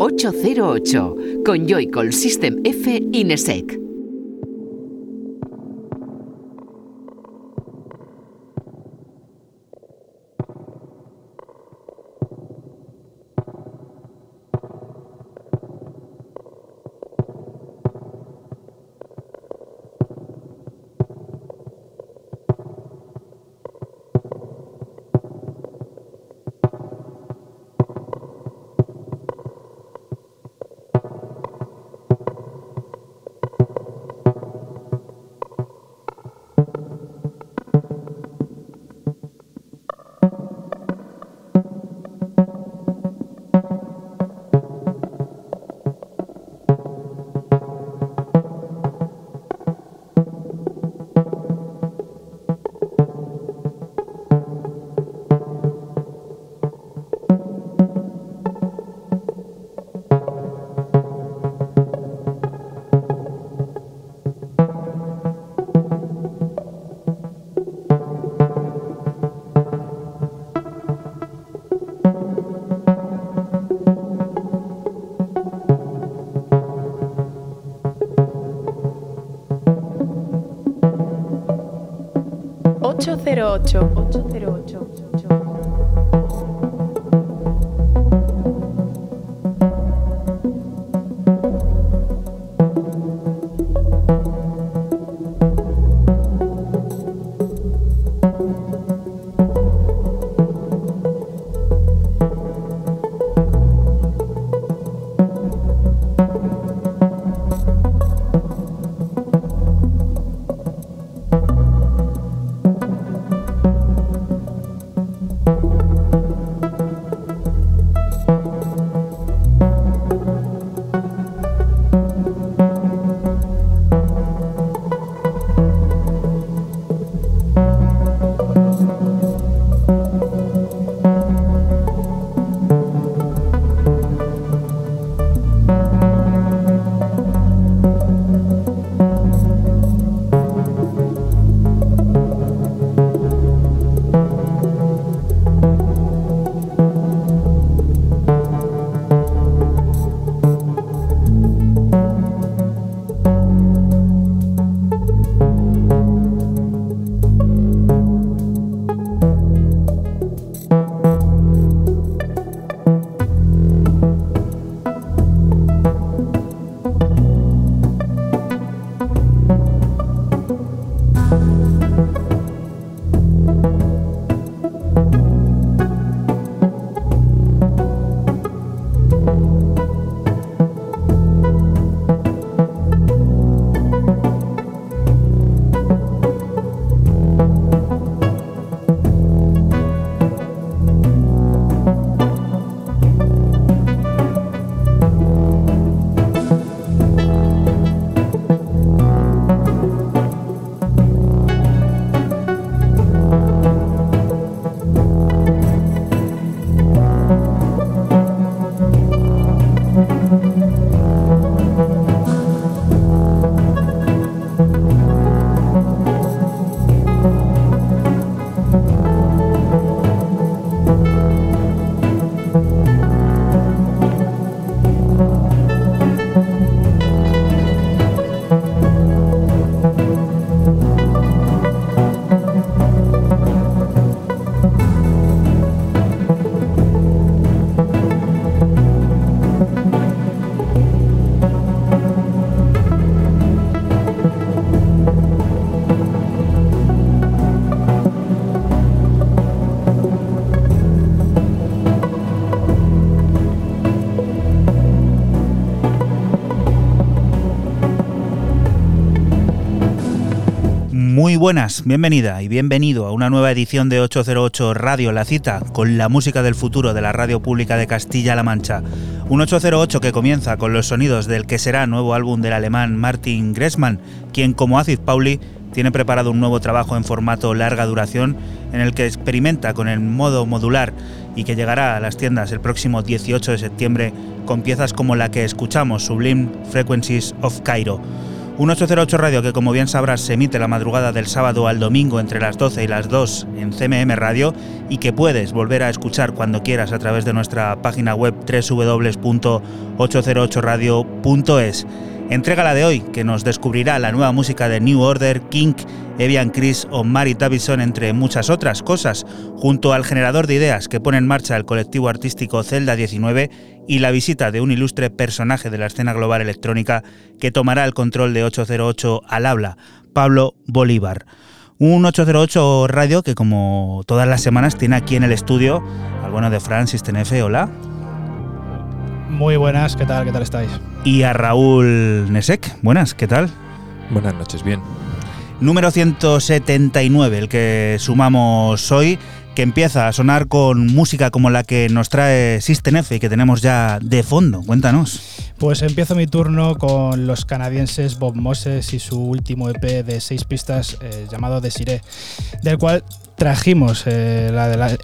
808 con Joycall System F Inesec. 808. 808. Buenas, bienvenida y bienvenido a una nueva edición de 808 Radio La Cita con la música del futuro de la radio pública de Castilla-La Mancha. Un 808 que comienza con los sonidos del que será nuevo álbum del alemán Martin Gressmann, quien como Acid Pauli tiene preparado un nuevo trabajo en formato larga duración en el que experimenta con el modo modular y que llegará a las tiendas el próximo 18 de septiembre con piezas como la que escuchamos, Sublime Frequencies of Cairo. Un 808 Radio que como bien sabrás se emite la madrugada del sábado al domingo entre las 12 y las 2 en CMM Radio y que puedes volver a escuchar cuando quieras a través de nuestra página web www.808radio.es. Entrega la de hoy, que nos descubrirá la nueva música de New Order, King, Evian Chris o Mary Davidson, entre muchas otras cosas, junto al generador de ideas que pone en marcha el colectivo artístico Zelda 19 y la visita de un ilustre personaje de la escena global electrónica que tomará el control de 808 al habla, Pablo Bolívar. Un 808 radio que como todas las semanas tiene aquí en el estudio al bueno de Francis Tenefe, hola. Muy buenas, ¿qué tal? ¿Qué tal estáis? Y a Raúl Nesek, buenas, ¿qué tal? Buenas noches, bien. Número 179, el que sumamos hoy, que empieza a sonar con música como la que nos trae System F y que tenemos ya de fondo. Cuéntanos. Pues empiezo mi turno con los canadienses Bob Moses y su último EP de seis pistas eh, llamado Desiree, del cual trajimos eh,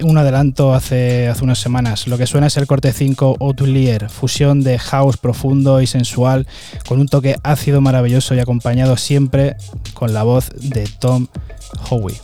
un adelanto hace, hace unas semanas. Lo que suena es el corte 5 Outlier, fusión de house profundo y sensual, con un toque ácido maravilloso y acompañado siempre con la voz de Tom Howie.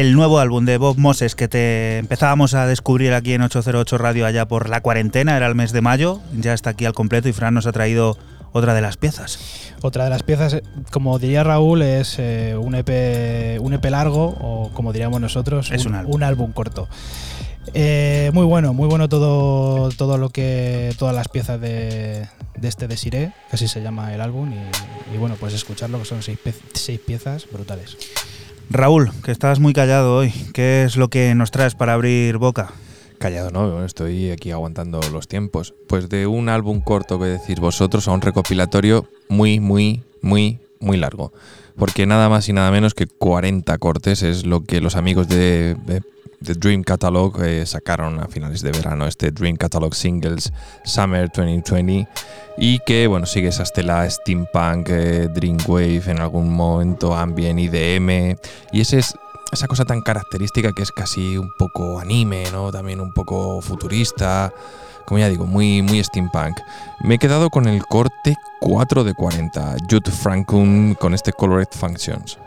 El nuevo álbum de Bob Moses que te empezábamos a descubrir aquí en 808 Radio allá por la cuarentena, era el mes de mayo, ya está aquí al completo y Fran nos ha traído otra de las piezas. Otra de las piezas, como diría Raúl, es eh, un, EP, un EP largo o como diríamos nosotros, Es un álbum. álbum corto. Eh, muy bueno, muy bueno todo, todo lo que. todas las piezas de, de este de Siré, que así se llama el álbum, y, y bueno, pues escucharlo, que son seis, seis piezas brutales. Raúl, que estás muy callado hoy, ¿qué es lo que nos traes para abrir boca? Callado, no, estoy aquí aguantando los tiempos. Pues de un álbum corto que decís vosotros a un recopilatorio muy, muy, muy, muy largo. Porque nada más y nada menos que 40 cortes es lo que los amigos de- de Dream Catalog eh, sacaron a finales de verano, este Dream Catalog Singles Summer 2020. Y que, bueno, sigue esa estela steampunk, eh, Dreamwave, en algún momento ambient, IDM. Y ese es esa cosa tan característica que es casi un poco anime, ¿no? También un poco futurista, como ya digo, muy, muy steampunk. Me he quedado con el corte 4 de 40, Jude Frankun con este Colored Functions.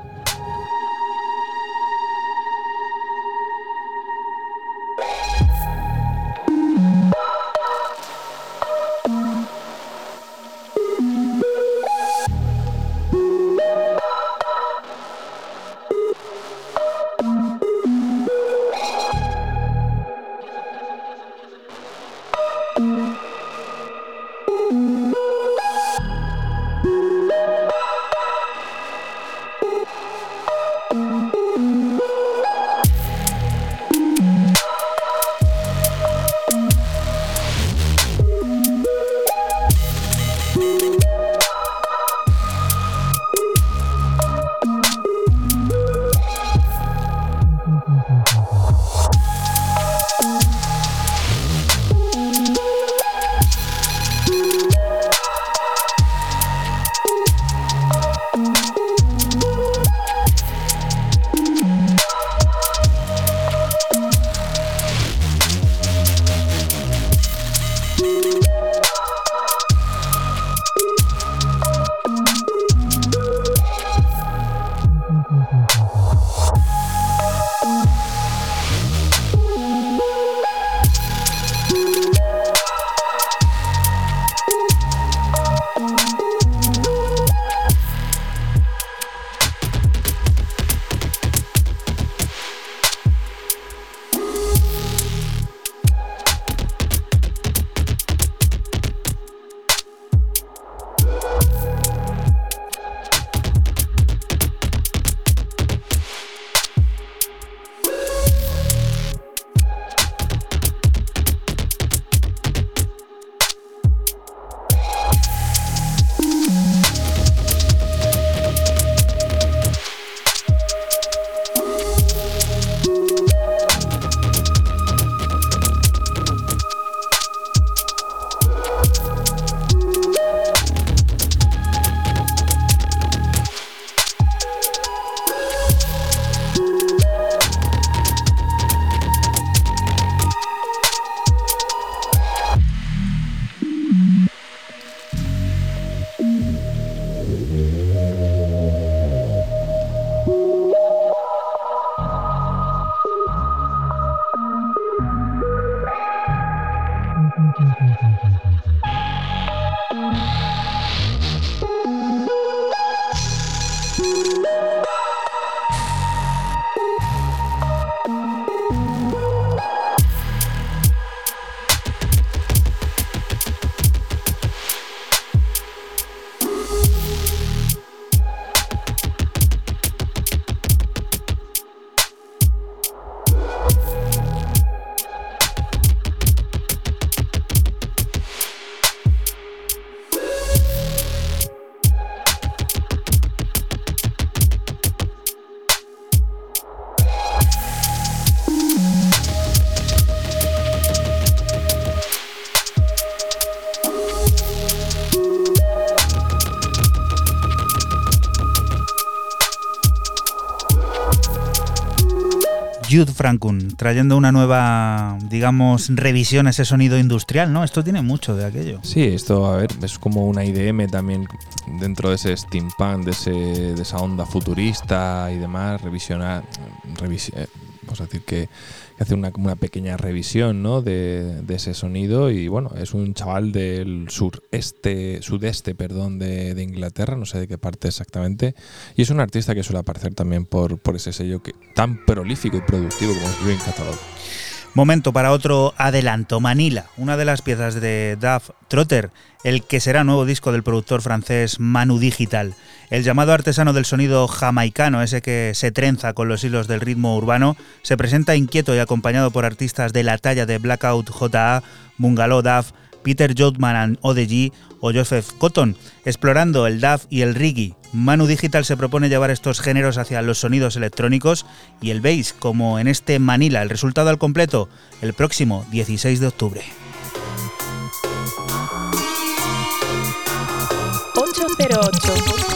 Jude Frankun, trayendo una nueva, digamos, revisión a ese sonido industrial, ¿no? Esto tiene mucho de aquello. Sí, esto, a ver, es como una IDM también dentro de ese steampunk, de, ese, de esa onda futurista y demás, revisionar, revisi- eh, vamos a decir que, hace una, una pequeña revisión ¿no? de, de, ese sonido y bueno, es un chaval del sureste, sudeste perdón, de, de, Inglaterra, no sé de qué parte exactamente, y es un artista que suele aparecer también por, por ese sello que, tan prolífico y productivo como es Green Catalog. Momento para otro adelanto, Manila, una de las piezas de Duff Trotter, el que será nuevo disco del productor francés Manu Digital. El llamado artesano del sonido jamaicano, ese que se trenza con los hilos del ritmo urbano, se presenta inquieto y acompañado por artistas de la talla de Blackout JA, Bungalow Duff, Peter Jotman ODG o Joseph Cotton, explorando el DAF y el reggae. Manu Digital se propone llevar estos géneros hacia los sonidos electrónicos y el bass, como en este Manila. El resultado al completo, el próximo 16 de octubre. 808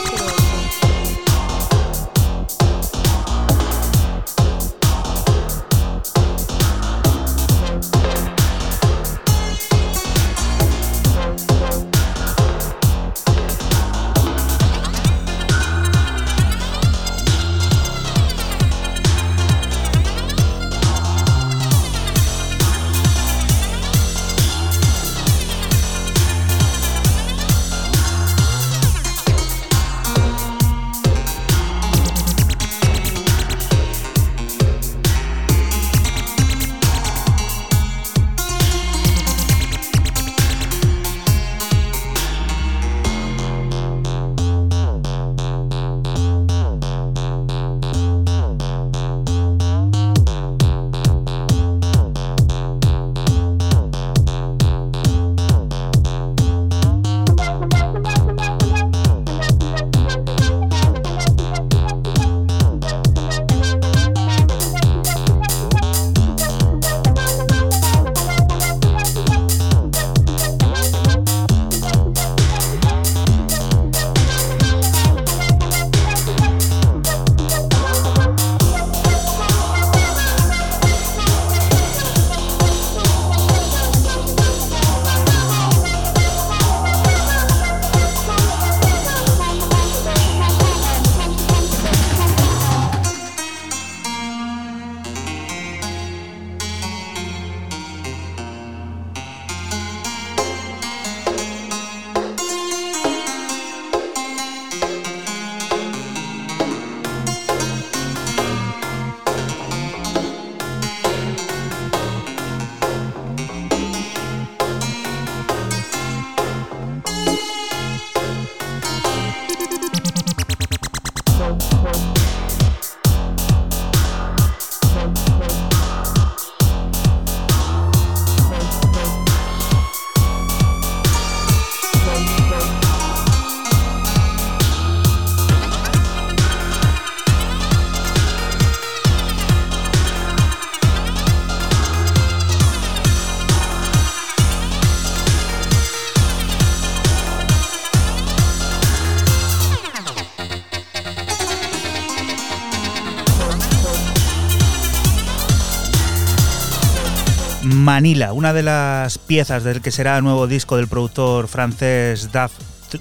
Manila, una de las piezas del que será nuevo disco del productor francés Duff,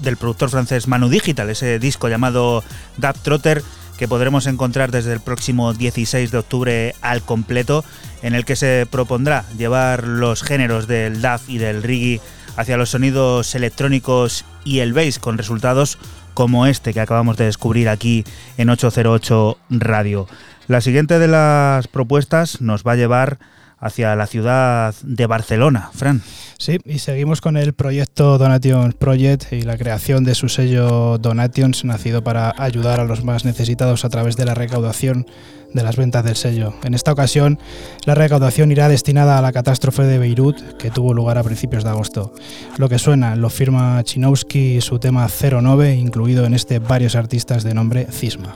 del productor francés Manu Digital, ese disco llamado Duff Trotter que podremos encontrar desde el próximo 16 de octubre al completo, en el que se propondrá llevar los géneros del DAF y del reggae hacia los sonidos electrónicos y el bass con resultados como este que acabamos de descubrir aquí en 808 Radio. La siguiente de las propuestas nos va a llevar hacia la ciudad de Barcelona, Fran. Sí, y seguimos con el proyecto Donations Project y la creación de su sello Donations, nacido para ayudar a los más necesitados a través de la recaudación de las ventas del sello. En esta ocasión, la recaudación irá destinada a la catástrofe de Beirut, que tuvo lugar a principios de agosto. Lo que suena lo firma Chinowski y su tema 09, incluido en este varios artistas de nombre Cisma.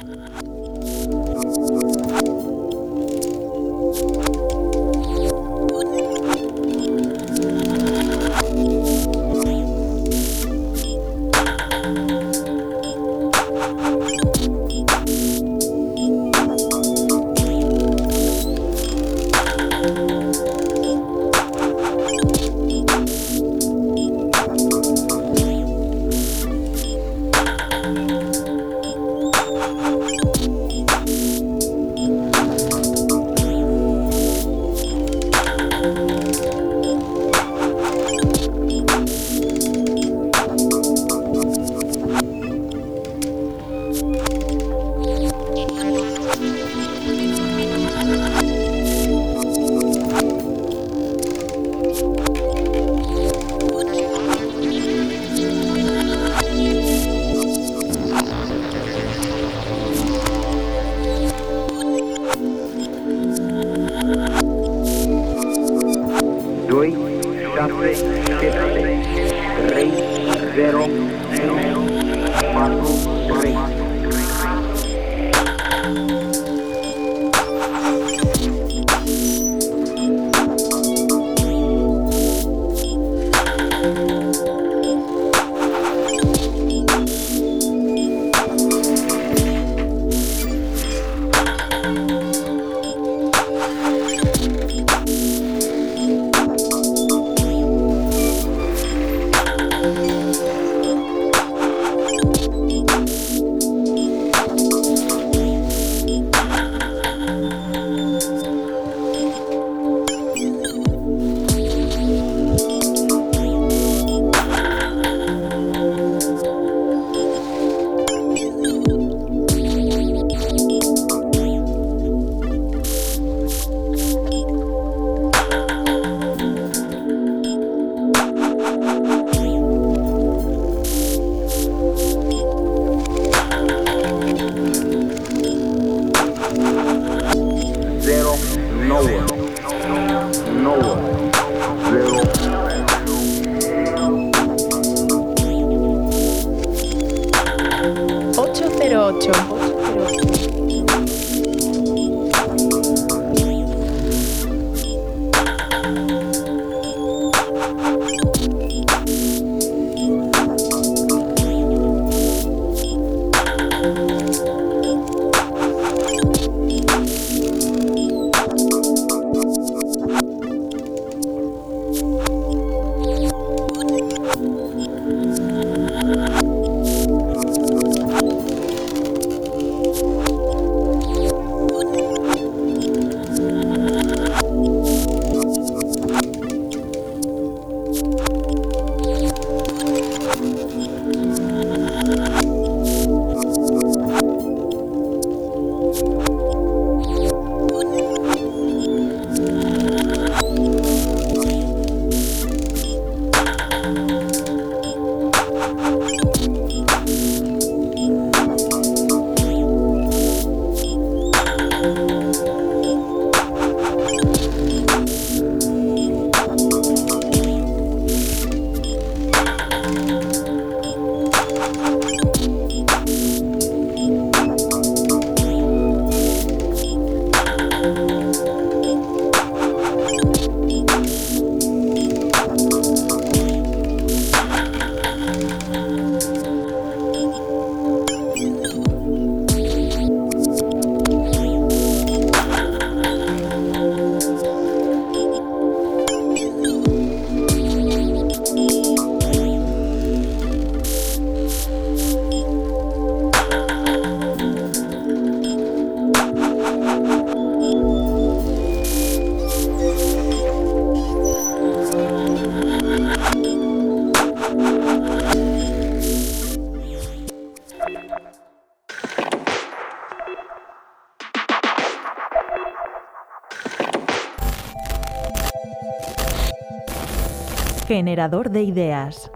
Generador de ideas.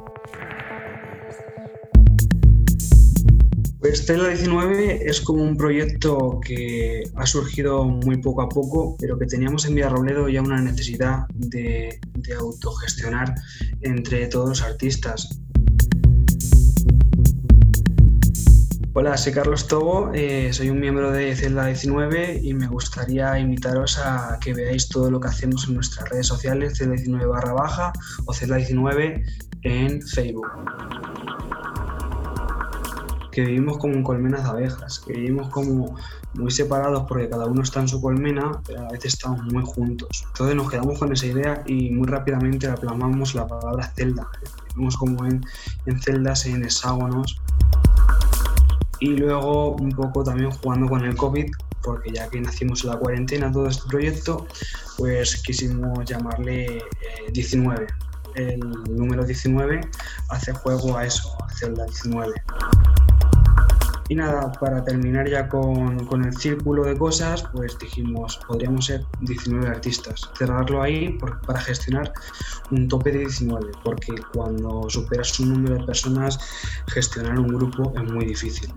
Pues Tesla 19 es como un proyecto que ha surgido muy poco a poco, pero que teníamos en Villarrobledo ya una necesidad de, de autogestionar entre todos los artistas. Hola, soy Carlos Togo, eh, soy un miembro de Celda 19 y me gustaría invitaros a que veáis todo lo que hacemos en nuestras redes sociales, Celda 19 barra baja o Celda 19 en Facebook. Que vivimos como en colmenas de abejas, que vivimos como muy separados porque cada uno está en su colmena, pero a veces estamos muy juntos. Entonces nos quedamos con esa idea y muy rápidamente la plasmamos la palabra celda. Vivimos como en, en celdas, en hexágonos y luego un poco también jugando con el COVID, porque ya que nacimos en la cuarentena todo este proyecto, pues quisimos llamarle eh, 19. El número 19 hace juego a eso, a Zelda 19. Y nada, para terminar ya con, con, el círculo de cosas, pues dijimos, podríamos ser 19 artistas, cerrarlo ahí para gestionar un tope de 19, porque cuando superas un número de personas, gestionar un grupo es muy difícil.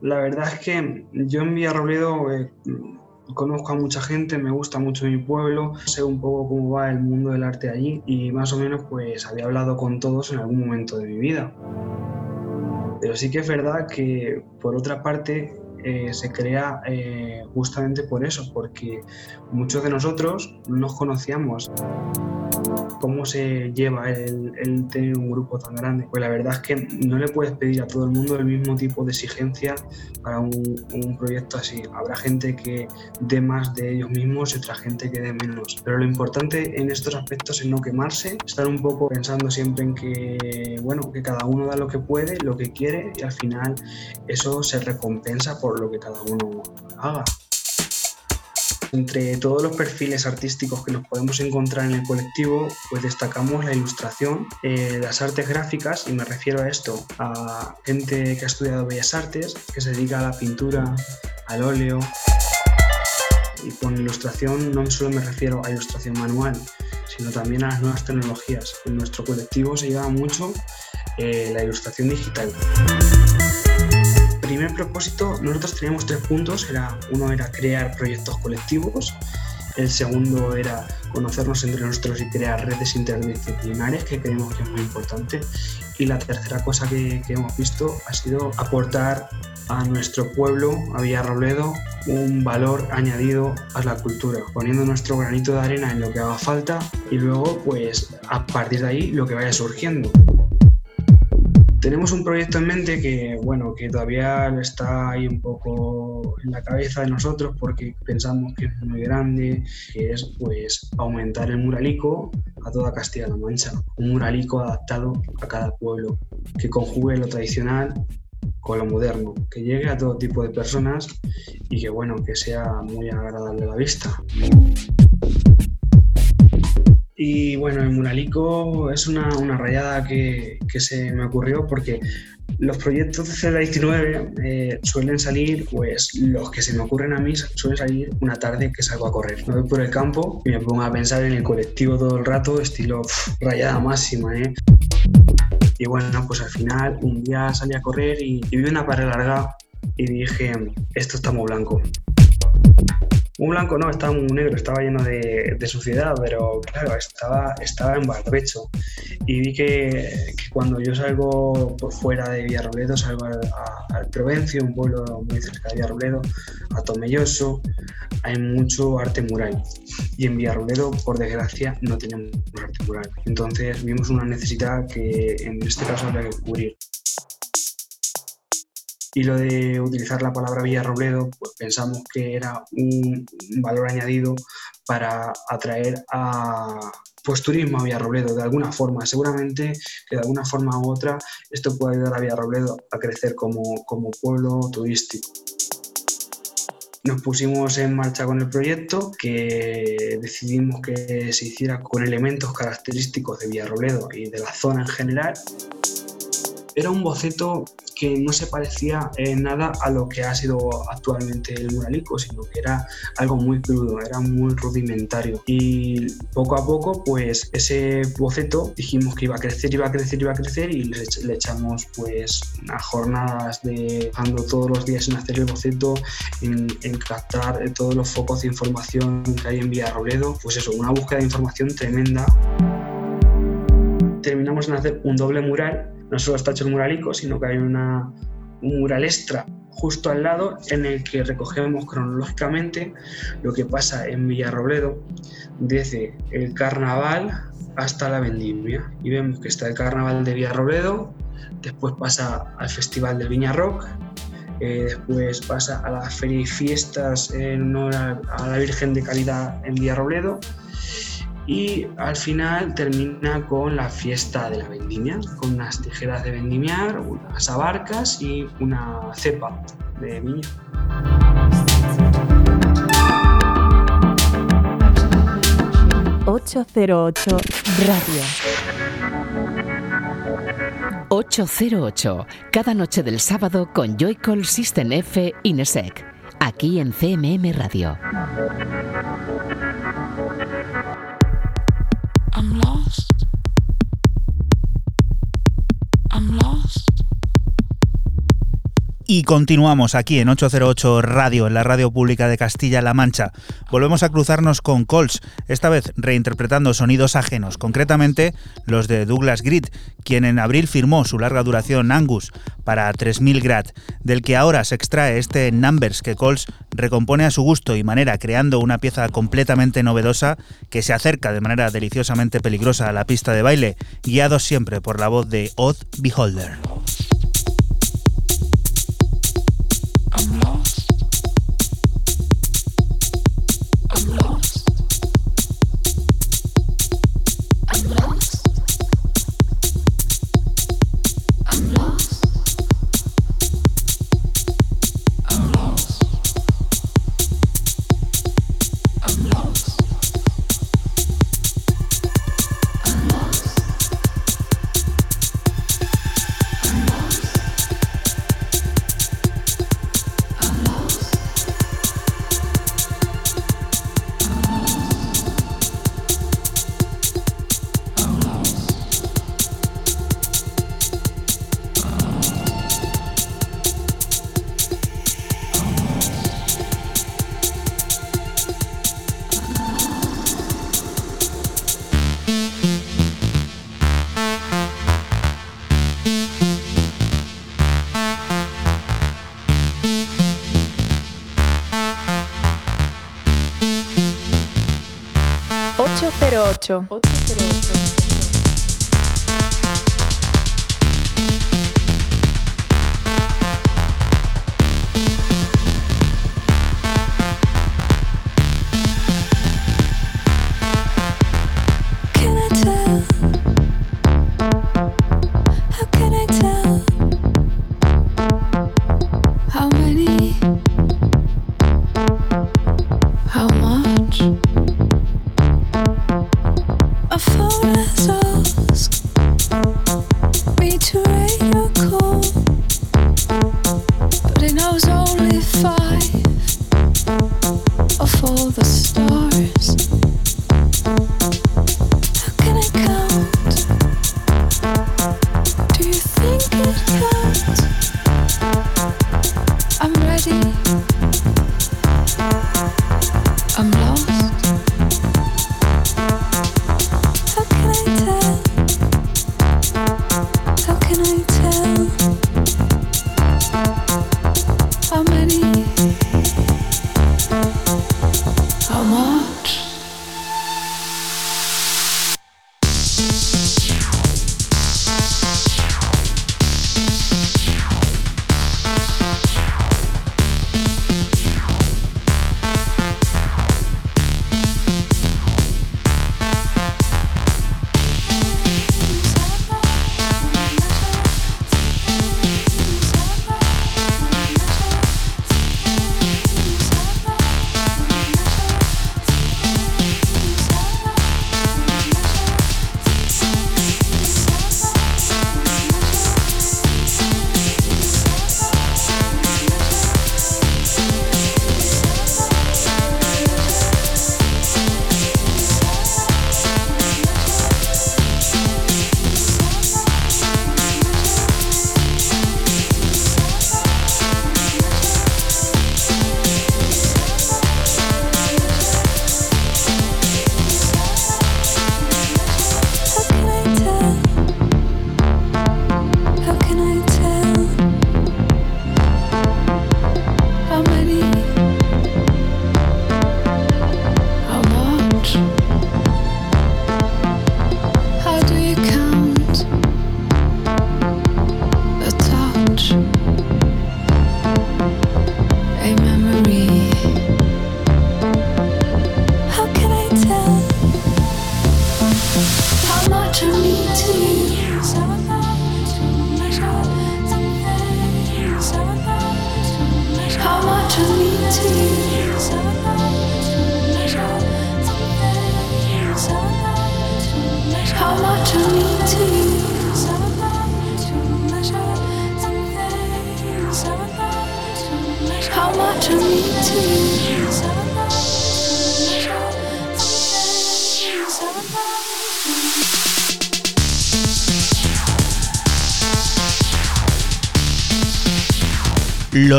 La verdad es que yo en Villarrobledo, eh, conozco a mucha gente, me gusta mucho mi pueblo, sé un poco cómo va el mundo del arte allí y más o menos pues había hablado con todos en algún momento de mi vida. Pero sí que es verdad que por otra parte eh, se crea eh, justamente por eso, porque muchos de nosotros nos conocíamos cómo se lleva el, tener un grupo tan grande. Pues la verdad es que no le puedes pedir a todo el mundo el mismo tipo de exigencia para un, un proyecto así. Habrá gente que dé más de ellos mismos y otra gente que dé menos. Pero lo importante en estos aspectos es no quemarse, estar un poco pensando siempre en que, bueno, que cada uno da lo que puede, lo que quiere y al final eso se recompensa por lo que cada uno haga. Entre todos los perfiles artísticos que nos podemos encontrar en el colectivo, pues destacamos la ilustración, eh, las artes gráficas, y me refiero a esto, a gente que ha estudiado bellas artes, que se dedica a la pintura, al óleo. Y con ilustración no solo me refiero a ilustración manual, sino también a las nuevas tecnologías. En nuestro colectivo se lleva mucho eh, la ilustración digital primer propósito, nosotros teníamos tres puntos. Era, uno era crear proyectos colectivos, el segundo era conocernos entre nosotros y crear redes interdisciplinares, que creemos que es muy importante. Y la tercera cosa que, que hemos visto ha sido aportar a nuestro pueblo, a Villarrobledo, un valor añadido a la cultura, poniendo nuestro granito de arena en lo que haga falta y luego, pues, a partir de ahí, lo que vaya surgiendo. Tenemos un proyecto en mente que, bueno, que todavía está ahí un poco en la cabeza de nosotros porque pensamos que es muy grande, que es pues aumentar el muralico a toda Castilla-La Mancha. Un muralico adaptado a cada pueblo, que conjugue lo tradicional con lo moderno, que llegue a todo tipo de personas y que, bueno, que sea muy agradable a la vista. Y bueno, el muralico es una, una rayada que, que, se me ocurrió porque los proyectos de CEDA 19 eh, suelen salir, pues los que se me ocurren a mí suelen salir una tarde que salgo a correr. Me voy por el campo y me pongo a pensar en el colectivo todo el rato, estilo rayada máxima, ¿eh? Y bueno, pues al final un día salí a correr y, y vi una pared larga y dije, esto está muy blanco. Un blanco no, estaba muy negro, estaba lleno de, suciedad, pero claro, estaba, estaba en barbecho. Y vi que, cuando yo salgo fuera de Villarrobledo, salgo al, Provencio, un pueblo muy cerca de Villarrobledo, a Tomelloso, hay mucho arte mural. Y en Villarrobledo, por desgracia, no tenemos arte mural. Entonces vimos una necesidad que en este caso había que cubrir. Y lo de utilizar la palabra Villarrobledo, pues pensamos que era un valor añadido para atraer a pues turismo a Villarrobledo de alguna forma. Seguramente que de alguna forma u otra esto puede ayudar a Villarrobledo a crecer como, como pueblo turístico. Nos pusimos en marcha con el proyecto que decidimos que se hiciera con elementos característicos de Villarrobledo y de la zona en general. Era un boceto que no se parecía en nada a lo que ha sido actualmente el muralico, sino que era algo muy crudo, era muy rudimentario. Y poco a poco, pues ese boceto dijimos que iba a crecer, iba a crecer, iba a crecer y le, echamos pues unas jornadas de trabajando todos los días en hacer el boceto, en, en captar todos los focos de información que hay en Villarrobledo, pues eso, una búsqueda de información tremenda. Terminamos en hacer un doble mural no solo está hecho el muralico, sino que hay una, un mural extra justo al lado en el que recogemos cronológicamente lo que pasa en Villarrobledo desde el carnaval hasta la vendimia. Y vemos que está el carnaval de Villarrobledo, después pasa al festival del Viña Rock, eh, después pasa a la feria y fiestas en honor a la Virgen de Calidad en Villarrobledo y al final termina con la fiesta de la vendimia, con unas tijeras de vendimiar, unas abarcas y una cepa de viña. ...808 Radio. 808, cada noche del sábado con Joycall System F Inesec, aquí en CMM Radio. Y continuamos aquí en 808 Radio, en la radio pública de Castilla-La Mancha. Volvemos a cruzarnos con Cols, esta vez reinterpretando sonidos ajenos, concretamente los de Douglas Grid, quien en abril firmó su larga duración Angus para 3000 Grad, del que ahora se extrae este Numbers que Cols recompone a su gusto y manera, creando una pieza completamente novedosa que se acerca de manera deliciosamente peligrosa a la pista de baile, guiado siempre por la voz de Odd Beholder. 808.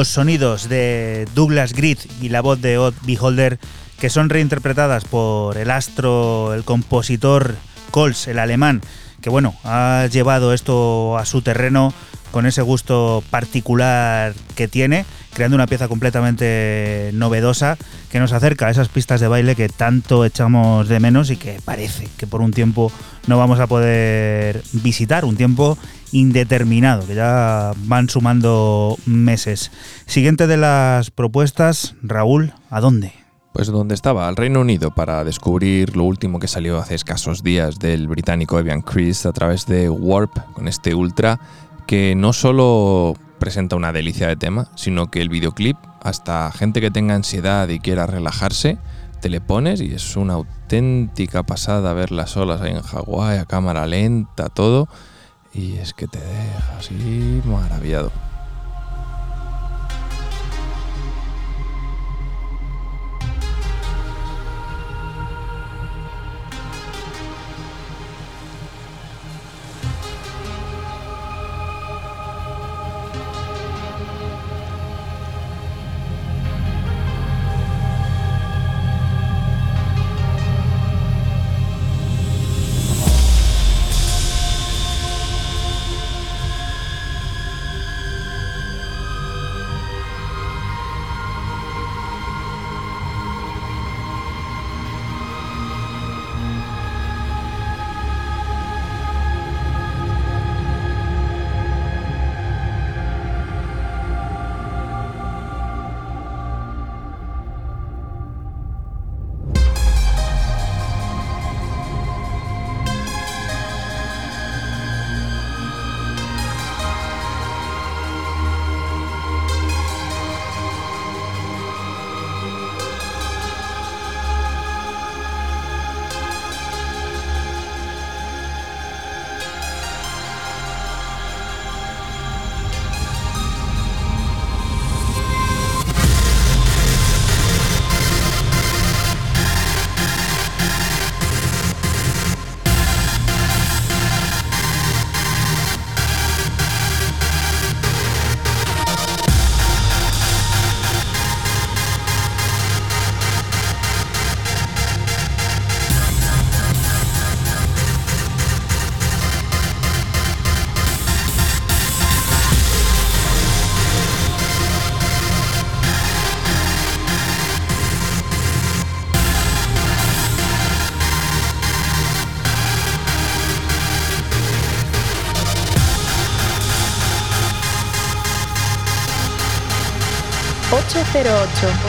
Los sonidos de Douglas Grid y la voz de Odd Beholder, que son reinterpretadas por el astro, el compositor Coles, el alemán, que bueno, ha llevado esto a su terreno con ese gusto particular que tiene, creando una pieza completamente novedosa que nos acerca a esas pistas de baile que tanto echamos de menos y que parece que por un tiempo no vamos a poder visitar, un tiempo indeterminado, que ya van sumando meses. Siguiente de las propuestas, Raúl, ¿a dónde? Pues donde estaba, al Reino Unido, para descubrir lo último que salió hace escasos días del británico Evian Chris a través de Warp, con este Ultra, que no solo presenta una delicia de tema, sino que el videoclip, hasta gente que tenga ansiedad y quiera relajarse, te le pones y es una auténtica pasada ver las olas ahí en Hawái, a cámara lenta, todo, y es que te deja así maravillado. 8.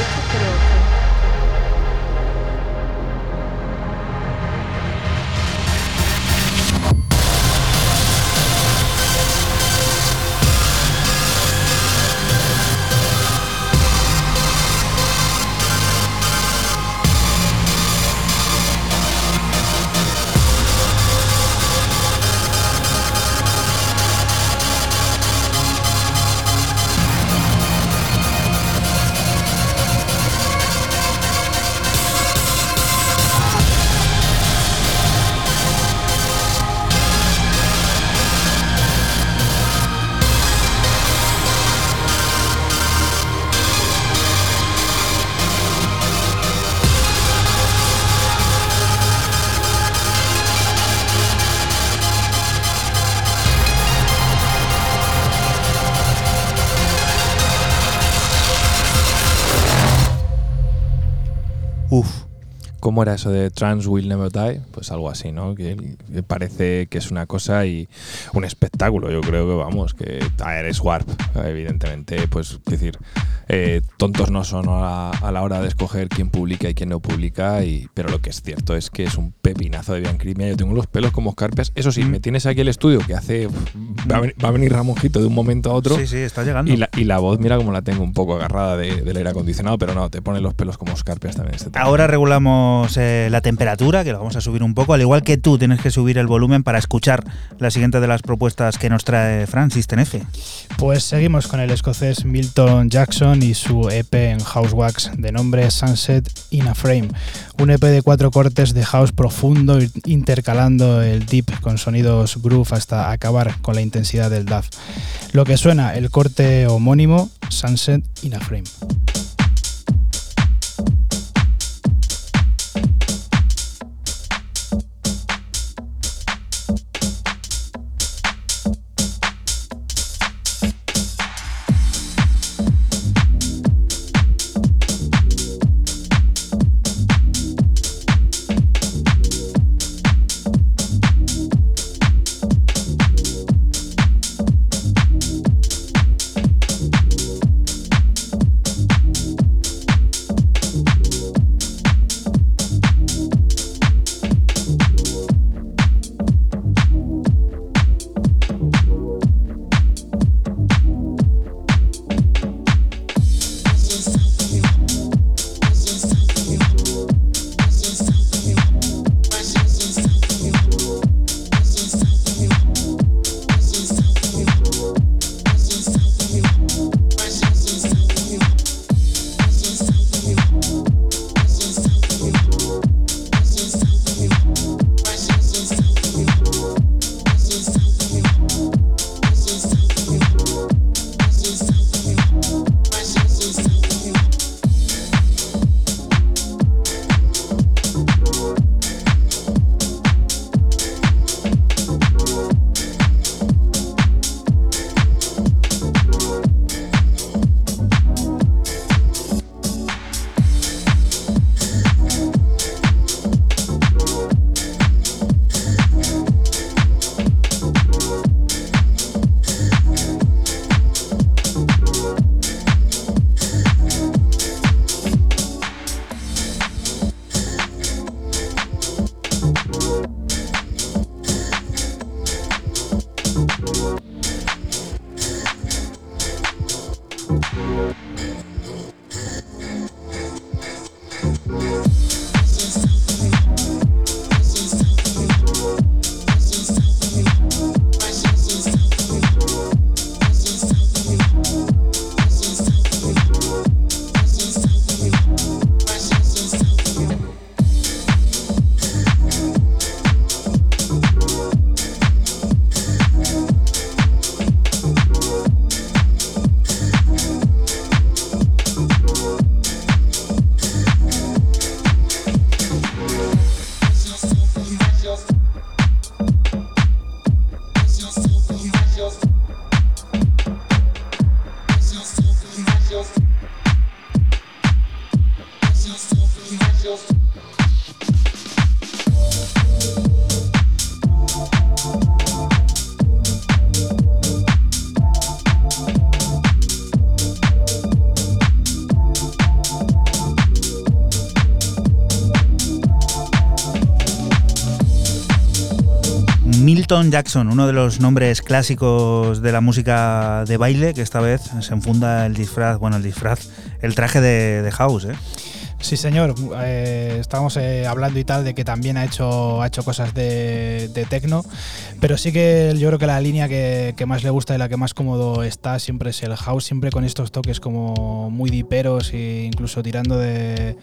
¿Cómo era eso de Trans Will Never Die? Pues algo así, ¿no? Que, que parece que es una cosa y un espectáculo. Yo creo que, vamos, que a ver, es Warp, evidentemente. Pues, es decir, eh, tontos no son a la, a la hora de escoger quién publica y quién no publica, y, pero lo que es cierto es que es un pepinazo de Biancrimia. Yo tengo los pelos como escarpias. Eso sí, Mm. me tienes aquí el estudio que hace. Va a, venir, va a venir Ramonjito de un momento a otro. sí, sí, está llegando. Y la, y la voz, mira como la tengo un poco agarrada de- del aire acondicionado, pero no, te pone los pelos como escarpias también este. Ahora regulamos eh, la temperatura, que lo vamos a subir un poco, al igual que tú tienes que subir el volumen para escuchar la siguiente de las propuestas que nos trae Francis Tenefe. Pues seguimos con el escocés Milton Jackson y su EP en House Wax de nombre Sunset in a Frame. Un EP de cuatro cortes de house profundo intercalando el deep con sonidos groove hasta acabar con la intensidad del DAF. Lo que suena el corte homónimo Sunset in a Frame. Jackson, uno de los nombres clásicos de la música de baile, que esta vez se enfunda el disfraz, bueno, el disfraz, el traje de, house, ¿eh? Sí, señor. Eh, estábamos eh, hablando y tal de que también ha hecho, ha hecho cosas de, de techno, pero sí que yo creo que la línea que, más le gusta y la que más cómodo está siempre es el house, siempre con estos toques como muy diperos e incluso tirando de,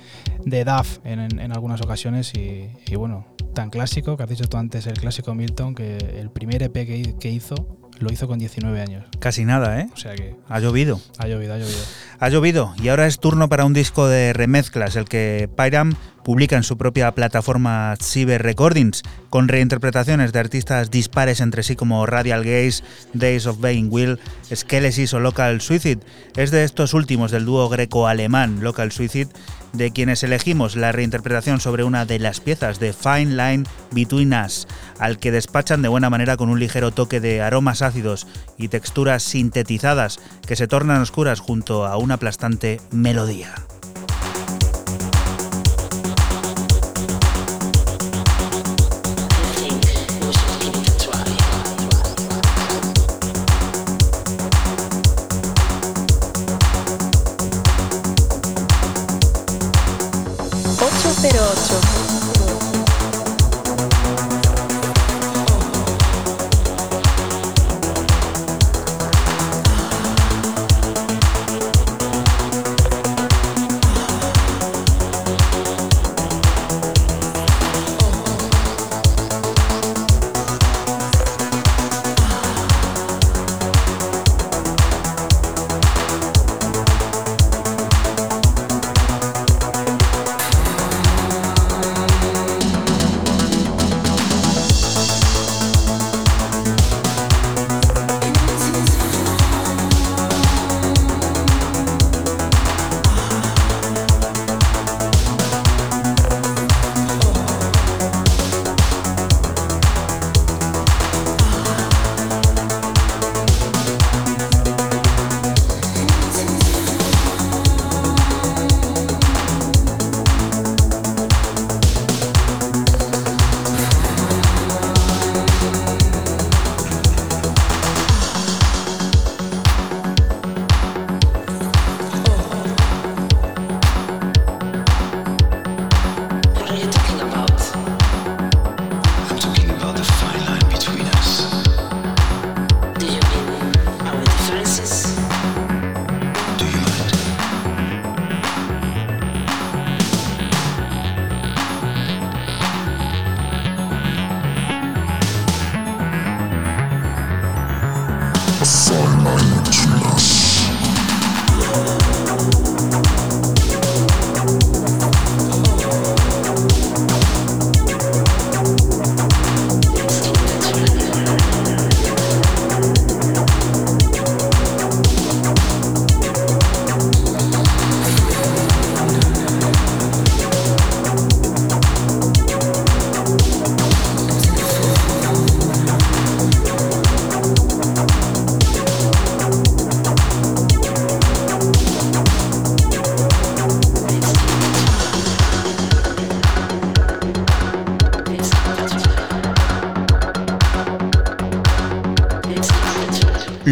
de DAF en, algunas ocasiones. Y, bueno, tan clásico que has dicho tú antes, el clásico Milton, que el primer EP que, que hizo lo hizo con 19 años. Casi nada, ¿eh? O sea que. Ha llovido. Ha llovido, ha llovido. Ha llovido y ahora es turno para un disco de remezclas, el que Pyram publica en su propia plataforma Cyber Recordings, con reinterpretaciones de artistas dispares entre sí como Radial Gaze, Days of Being Will, Skelesis o Local Suicide. Es de estos últimos del dúo greco-alemán Local Suicide de quienes elegimos la reinterpretación sobre una de las piezas de Fine Line Between Us, al que despachan de buena manera con un ligero toque de aromas ácidos y texturas sintetizadas que se tornan oscuras junto a una aplastante melodía.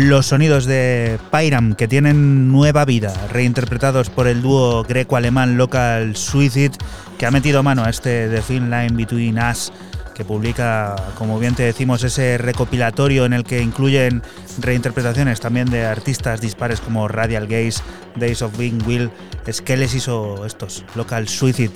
Los sonidos de Pyram que tienen nueva vida, reinterpretados por el dúo greco-alemán Local Suicide, que ha metido mano a este The Film Line Between Us, que publica, como bien te decimos, ese recopilatorio en el que incluyen reinterpretaciones también de artistas dispares como Radial Gaze, Days of Being Will, Skeles o estos, Local Suicide.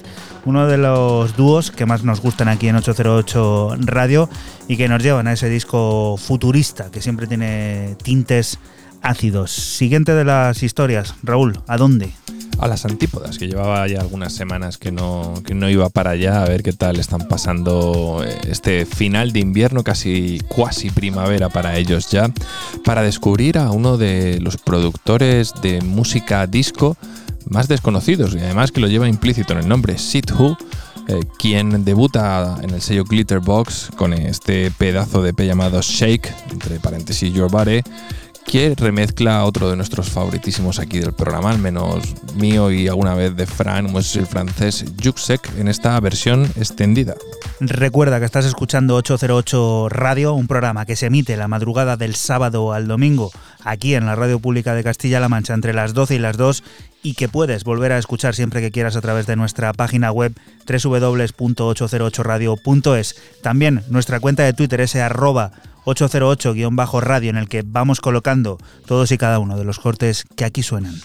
Uno de los dúos que más nos gustan aquí en 808 Radio y que nos llevan a ese disco futurista que siempre tiene tintes ácidos. Siguiente de las historias, Raúl, ¿a dónde? A las antípodas, que llevaba ya algunas semanas que no, que no iba para allá a ver qué tal están pasando eh, este final de invierno, casi cuasi primavera para ellos ya, para descubrir a uno de los productores de música disco más desconocidos y además que lo lleva implícito en el nombre, Sid Who, eh, quien debuta en el sello Glitterbox con este pedazo de P llamado Shake, entre paréntesis Your Body, que remezcla otro de nuestros favoritísimos aquí del programa, al menos mío y alguna vez de Fran, como es el francés Juxek, en esta versión extendida. Recuerda que estás escuchando 808 Radio, un programa que se emite la madrugada del sábado al domingo aquí en la Radio Pública de Castilla-La Mancha entre las 12 y las 2 y que puedes volver a escuchar siempre que quieras a través de nuestra página web www.808radio.es. También nuestra cuenta de Twitter es arroba 808-radio en el que vamos colocando todos y cada uno de los cortes que aquí suenan.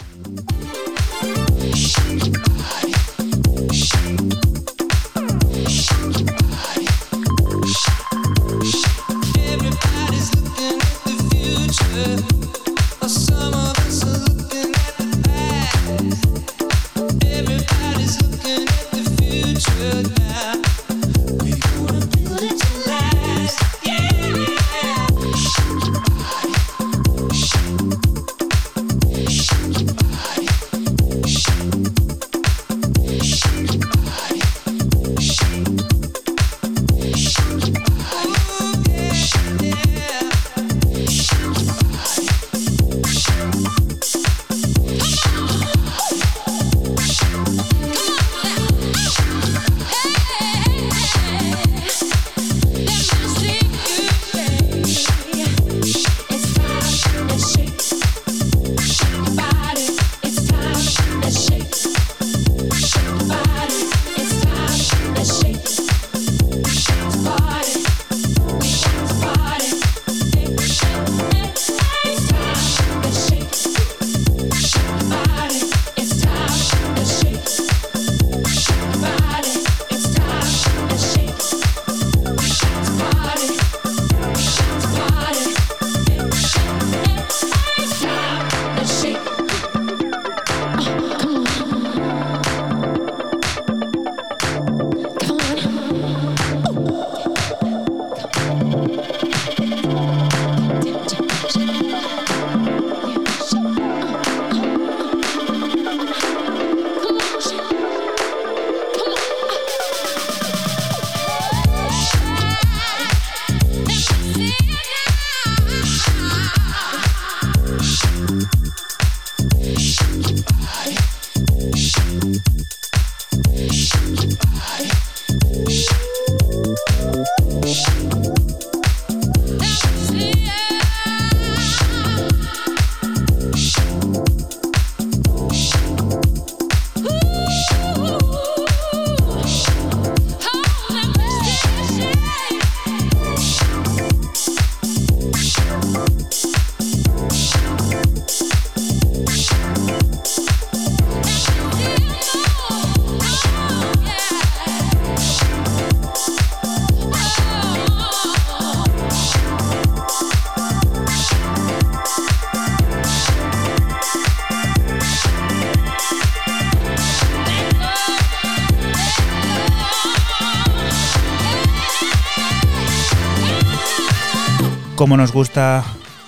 Cómo nos gusta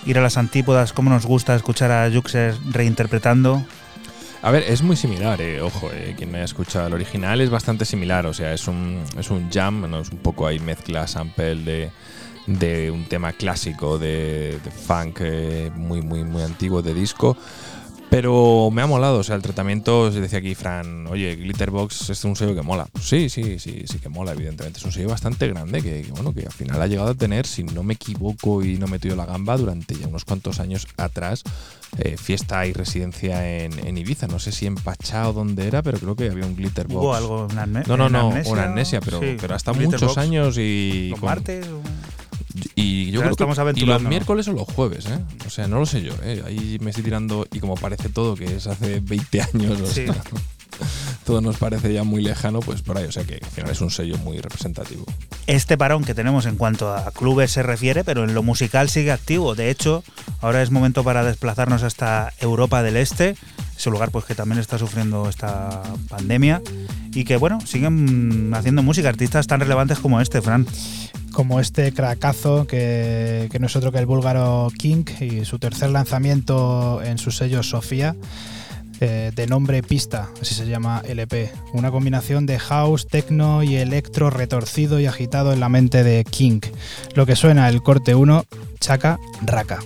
ir a las antípodas, cómo nos gusta escuchar a Juxer reinterpretando. A ver, es muy similar, eh, ojo, eh, quien no haya escuchado el original es bastante similar, o sea, es un, es un jam, ¿no? es un poco ahí mezcla sample de, de un tema clásico de, de funk eh, muy, muy, muy antiguo de disco. Pero me ha molado, o sea, el tratamiento, se decía aquí Fran, oye, Glitterbox es un sello que mola. Pues sí, sí, sí, sí que mola, evidentemente. Es un sello bastante grande que, que, bueno, que al final ha llegado a tener, si no me equivoco y no me metido la gamba, durante ya unos cuantos años atrás, eh, fiesta y residencia en, en, Ibiza. No sé si en Pachá o dónde era, pero creo que había un Glitterbox. ¿Hubo algo amne No, no, no, Amnesia? una amnesia, pero, Sí, pero hasta muchos años y. ¿Los con- martes? o- Y yo Ya creo estamos que y los miércoles o los jueves, ¿eh? O sea, no lo sé yo, ¿eh? Ahí me estoy tirando y como parece todo que es hace 20 años, o Sí. sea, todo nos parece ya muy lejano, pues por ahí, o sea que al final es un sello muy representativo. este parón que tenemos en cuanto a clubes se refiere, pero en lo musical sigue activo. De hecho, ahora es momento para desplazarnos hasta Europa del Este, ese lugar pues que también está sufriendo esta pandemia y que bueno, siguen haciendo música artistas tan relevantes como este, Fran. Como este cracazo que, que no es otro que el búlgaro King y su tercer lanzamiento en su sello Sofía. eh, de nombre Pista, así se llama LP. Una combinación de house, techno y electro retorcido y agitado en la mente de King. Lo que suena el corte 1, Chaca Raka.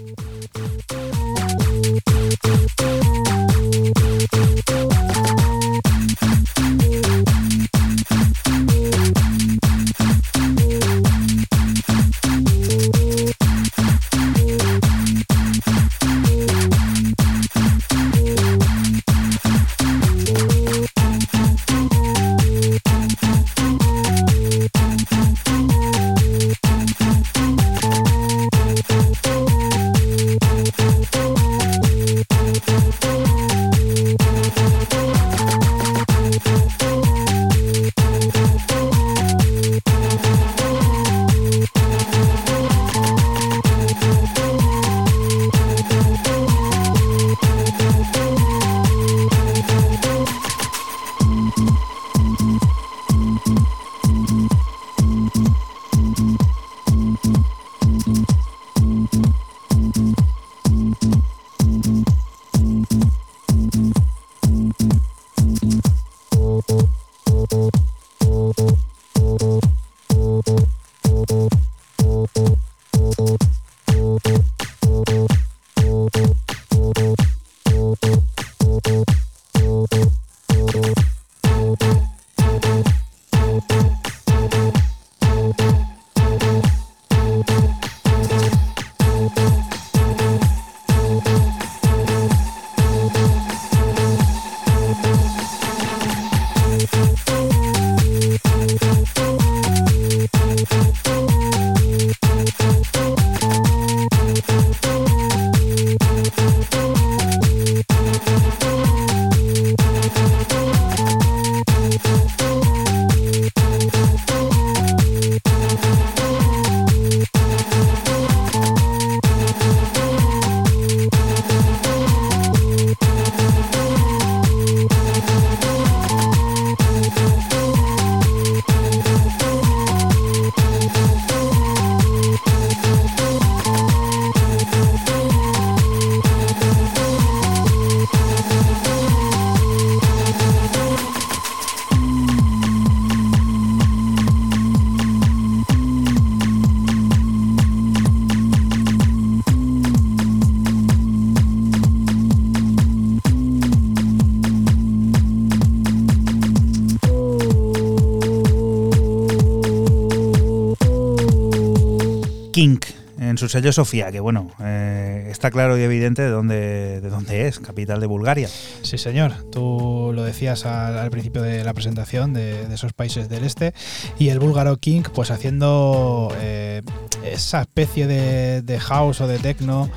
En su sello Sofía, que bueno, eh, está claro y evidente de dónde, de dónde es, capital de Bulgaria. Sí, señor. Tú lo decías al, principio de la presentación de, de esos países del este. Y el búlgaro King, pues haciendo eh, esa especie de, de house o de techno.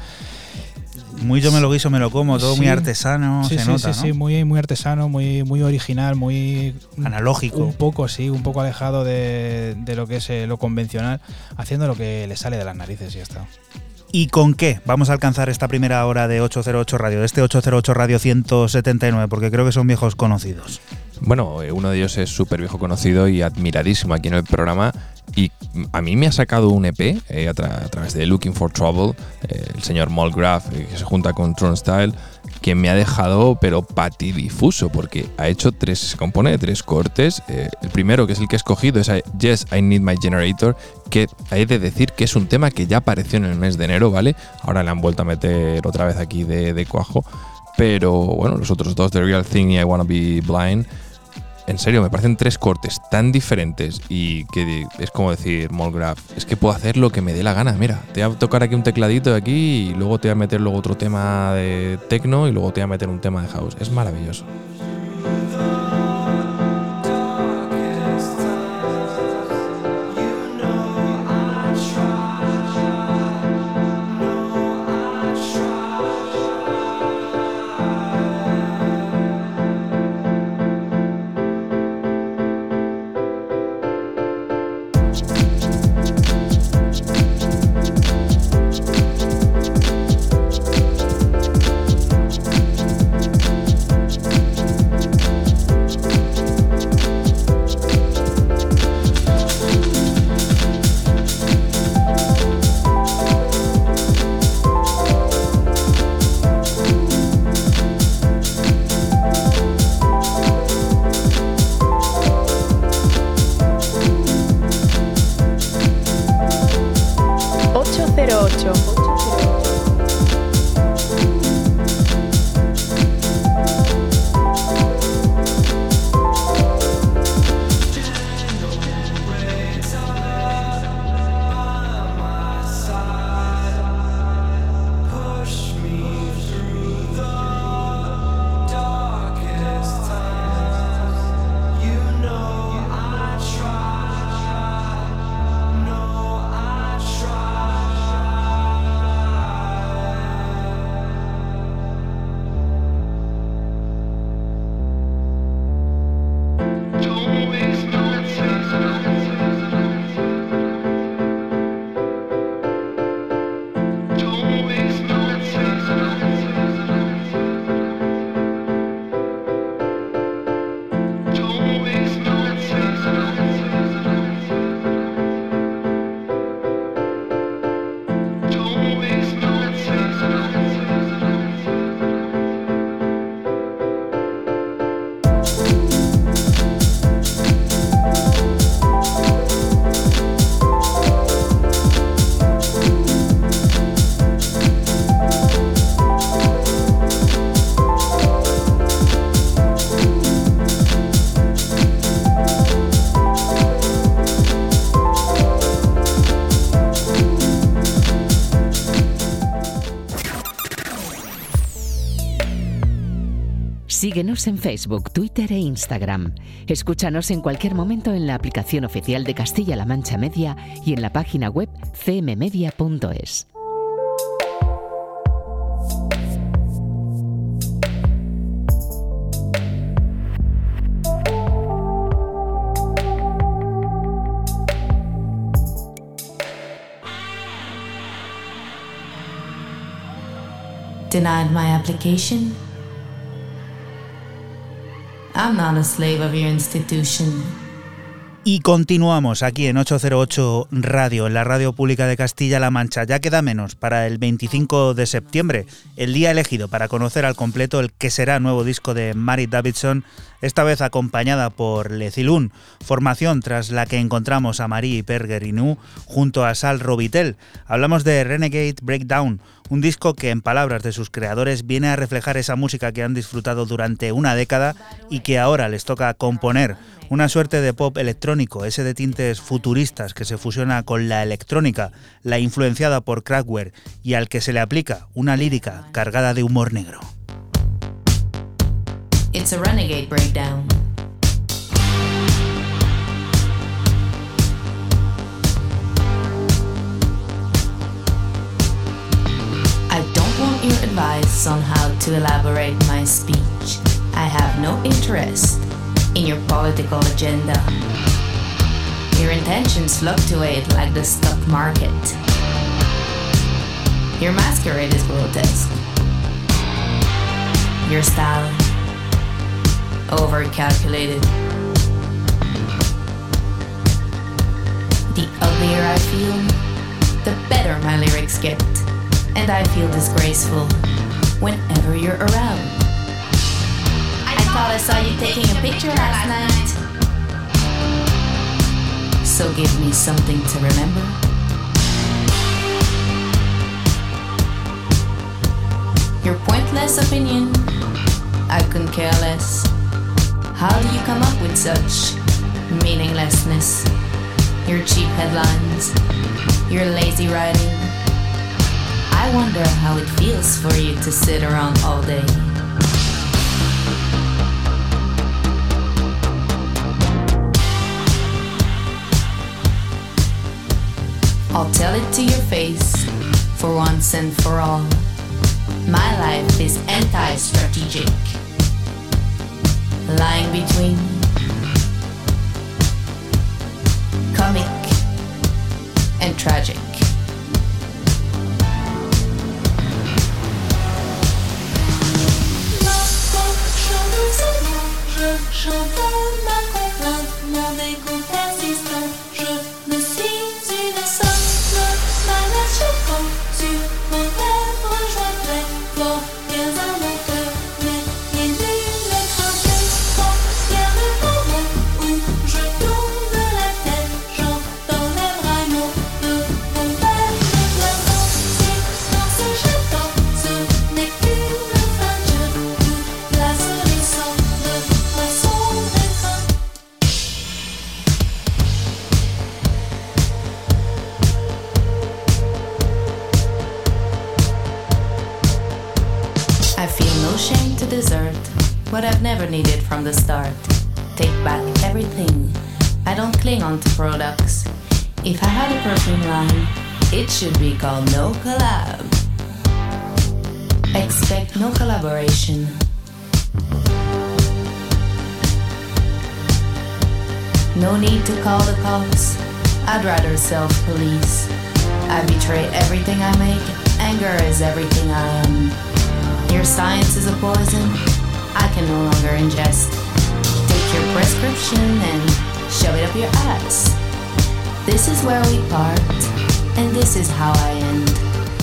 Muy yo me lo guiso, me lo como, todo Sí. muy artesano, sí, se sí, nota, sí, ¿no? sí, muy, muy artesano, muy, muy original, muy. Analógico. Un poco, sí, un poco alejado de, de lo que es eh, lo convencional, haciendo lo que le sale de las narices y ya está. ¿Y con qué vamos a alcanzar esta primera hora de 808 Radio, de este 808 Radio 179? Porque creo que son viejos conocidos. Bueno, eh, uno de ellos es súper viejo conocido y admiradísimo aquí en el programa. Y a mí me ha sacado un EP eh, a, tra- a través de Looking for Trouble, eh, el señor Molgraf, eh, que se junta con Tron Style, que me ha dejado pero patidifuso, porque ha hecho tres, se compone de tres cortes. Eh, el primero, que es el que he escogido, es Yes, I Need My Generator, que hay de decir que es un tema que ya apareció en el mes de enero, ¿vale? Ahora le han vuelto a meter otra vez aquí de, de cuajo. Pero bueno, los otros dos, The Real Thing y I Wanna Be Blind, en serio, me parecen tres cortes tan diferentes y que es como decir, Molgraf, es que puedo hacer lo que me dé la gana. Mira, te voy a tocar aquí un tecladito de aquí y luego te voy a meter luego otro tema de techno y luego te voy a meter un tema de house. Es maravilloso. Facebook, Twitter e Instagram. Escúchanos en cualquier momento en la aplicación oficial de Castilla-La Mancha Media y en la página web cmmedia.es. Denied my application? I'm not a slave of your institution. Y continuamos aquí en 808 Radio, en la radio pública de Castilla-La Mancha. Ya queda menos para el 25 de septiembre, el día elegido para conocer al completo el que será nuevo disco de Mary Davidson, esta vez acompañada por Lecilun, formación tras la que encontramos a Marie Pergerinu junto a Sal Robitel. Hablamos de Renegade Breakdown, un disco que en palabras de sus creadores viene a reflejar esa música que han disfrutado durante una década y que ahora les toca componer, una suerte de pop electrónico, ese de tintes futuristas que se fusiona con la electrónica, la influenciada por Crackware y al que se le aplica una lírica cargada de humor negro. It's a renegade breakdown. I don't want your advice on how to elaborate my speech. I have no interest in your political agenda. Your intentions fluctuate like the stock market. Your masquerade is grotesque. Your style, over calculated. The uglier I feel, the better my lyrics get. And I feel disgraceful whenever you're around. I thought I saw you taking a picture last night. So give me something to remember. Your pointless opinion, I couldn't care less. How do you come up with such meaninglessness? Your cheap headlines, your lazy writing. I wonder how it feels for you to sit around all day. I'll tell it to your face for once and for all. My life is anti strategic, lying between comic and tragic. Chante ma what I've never needed from the start. Take back everything. I don't cling on to products. If I had a perfume line, it should be called No Collab. Expect no collaboration. No need to call the cops. I'd rather self police. I betray everything I make. Anger is everything I am. Your science is a poison I can no longer ingest. Take your prescription and shove it up your ass. This is where we part, and this is how I end.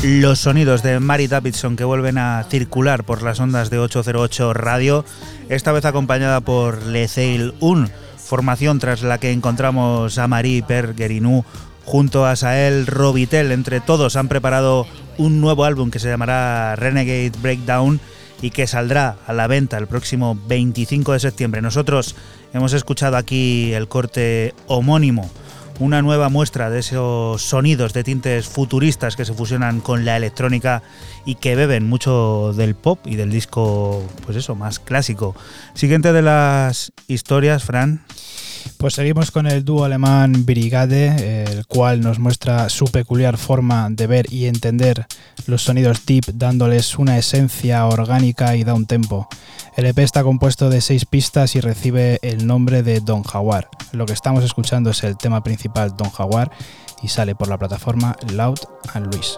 Los sonidos de Mary Davidson que vuelven a circular por las ondas de 808 Radio, esta vez acompañada por Le Ceil Un, formación tras la que encontramos a Marie Pergerinou junto a Sael Robitel. Entre todos han preparado un nuevo álbum que se llamará Renegade Breakdown y que saldrá a la venta el próximo 25 de septiembre. Nosotros hemos escuchado aquí el corte homónimo una nueva muestra de esos sonidos de tintes futuristas que se fusionan con la electrónica y que beben mucho del pop y del disco, pues eso, más clásico. Siguiente de las historias, Fran. Pues seguimos con el dúo alemán Brigade, el cual nos muestra su peculiar forma de ver y entender los sonidos deep, dándoles una esencia orgánica y da un tempo. El EP está compuesto de seis pistas y recibe el nombre de Don Jaguar. Lo que estamos escuchando es el tema principal Don Jaguar y sale por la plataforma Loud and Luis.